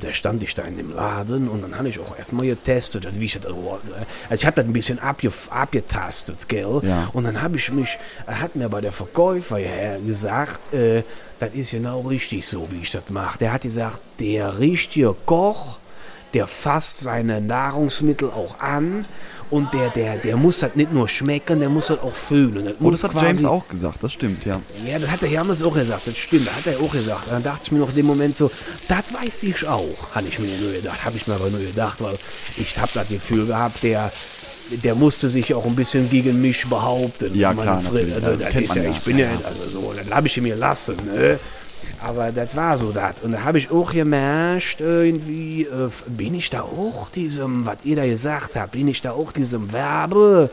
da stand ich da in dem Laden und dann habe ich auch erstmal getestet, wie ich das, also ich habe das ein bisschen abge, abgetastet, gell? Ja. Und dann habe ich mich, er hat mir bei der Verkäufer ja gesagt, äh, das ist genau richtig so, wie ich das mache. Der hat gesagt, der richtige Koch, der fasst seine Nahrungsmittel auch an und der, der, der muss das nicht nur schmecken, der muss das auch fühlen. Das Oh, das hat James auch gesagt, das stimmt, ja. ja, das hat der Hermes auch gesagt, das stimmt, das hat er auch gesagt. Und dann dachte ich mir noch in dem Moment so, das weiß ich auch, hatte ich mir nur gedacht, habe ich mir aber nur gedacht, weil ich habe das Gefühl gehabt, der, der musste sich auch ein bisschen gegen mich behaupten. Ja, klar, Fri- natürlich, Also das ist ja, ich bin ja, ja, also so, das habe ich mir lassen, ne? Aber das war so das. Und da habe ich auch gemerkt, irgendwie, äh, bin ich da auch diesem, was ihr da gesagt habt, bin ich da auch diesem Werbe,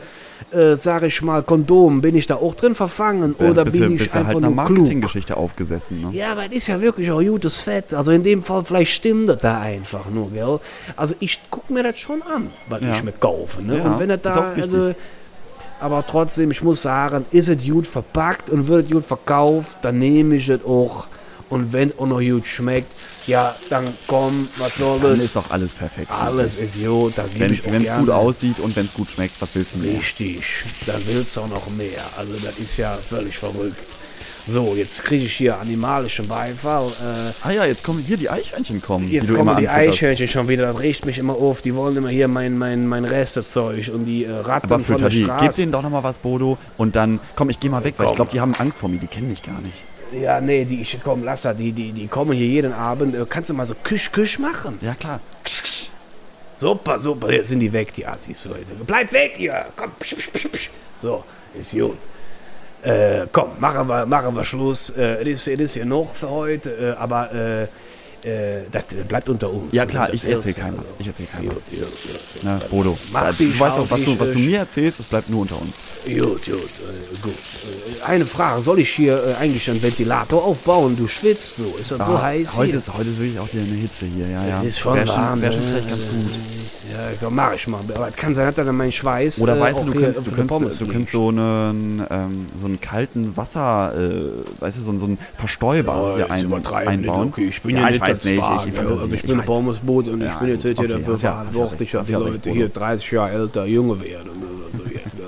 äh, sag ich mal, Kondom, bin ich da auch drin verfangen? Oder bist bin ich du einfach halt nur? Marketinggeschichte aufgesessen, ne? Ja, aber das ist ja wirklich auch gutes Fett. Also in dem Fall, vielleicht stimmt das da einfach nur, gell? Also ich gucke mir das schon an, was Ja. ich mir kaufe. Ne? Ja, und wenn das da, also, aber trotzdem, ich muss sagen, ist es gut verpackt und wird es gut verkauft, dann nehme ich es auch. Und wenn auch noch gut schmeckt, ja, dann komm, was soll Dann das? ist doch alles perfekt. Alles Idiot, da gebe Wenn ich auch es gut aussieht und wenn es gut schmeckt, was willst du mehr? Richtig, dann willst du auch noch mehr. Also das ist ja völlig verrückt. So, jetzt kriege ich hier animalischen Beifall. Äh, Ah ja, jetzt kommen hier die Eichhörnchen kommen. Jetzt die kommen die. Eichhörnchen schon wieder, das regt mich immer auf. Die wollen immer hier mein, mein, mein Restezeug und die äh, Ratten Aber von der die. Gib Straße. denen doch noch mal was, Bodo. Und dann, komm, ich geh mal weg, weil ich Komm. glaube, die haben Angst vor mir. Die kennen mich gar nicht. Ja, nee, die, ich, komm, lass das. Die, die, die kommen hier jeden Abend. Äh, kannst du mal so Küsch, Küsch machen? Ja, klar. Super, super. Jetzt sind die weg, die Assis, Leute. Bleib weg hier. Komm, psch, psch, psch, psch. So, ist gut. Äh, komm, machen wir, machen wir Schluss. Äh, es ist, es ist hier noch für heute, äh, aber äh, äh, das bleibt unter uns. Ja, klar, ich erzähl ist- keinem was. Ich erzähl keinem Gut, was. gut, gut. Na, Bodo, Mach du weißt auch, was du, was du mir erzählst, das bleibt nur unter uns. Gut, gut, äh, gut. Eine Frage, soll ich hier äh, eigentlich einen Ventilator aufbauen? Du schwitzt so, ist das so Ah, heiß heute hier? ist, heute ist wirklich auch wieder eine Hitze hier, ja, ja. ist schon Wär warm, Wäre schon ne? vielleicht ganz gut. Ja, komm, mach ich mal. Aber es kann sein, dass dann mein Schweiß Oder äh, weißt du, du könntest, du Pommes du könntest so einen, ähm, so einen kalten Wasser, äh, weißt du, so, einen- so einen Verstäuber Oh, hier ein, einbauen. okay. Ich bin ja, ja, ich nicht das nicht, ich, ich, ja. fantasiere, also ich ich bin weiß. Pommesboot und ich Ja, bin jetzt hier okay, dafür hast ja- verantwortlich, ja dass die Leute hier 30 Jahre älter, Junge werden. Oder so jetzt, gell?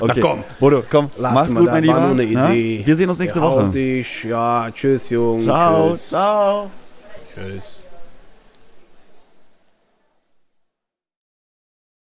Okay, Na komm, Bodo, komm, lass mach's gut, das mein Lieber. ne? Wir sehen uns nächste Ja, Woche. Auf dich, ja, tschüss, Jungs. Ciao, tschüss. ciao. Tschüss.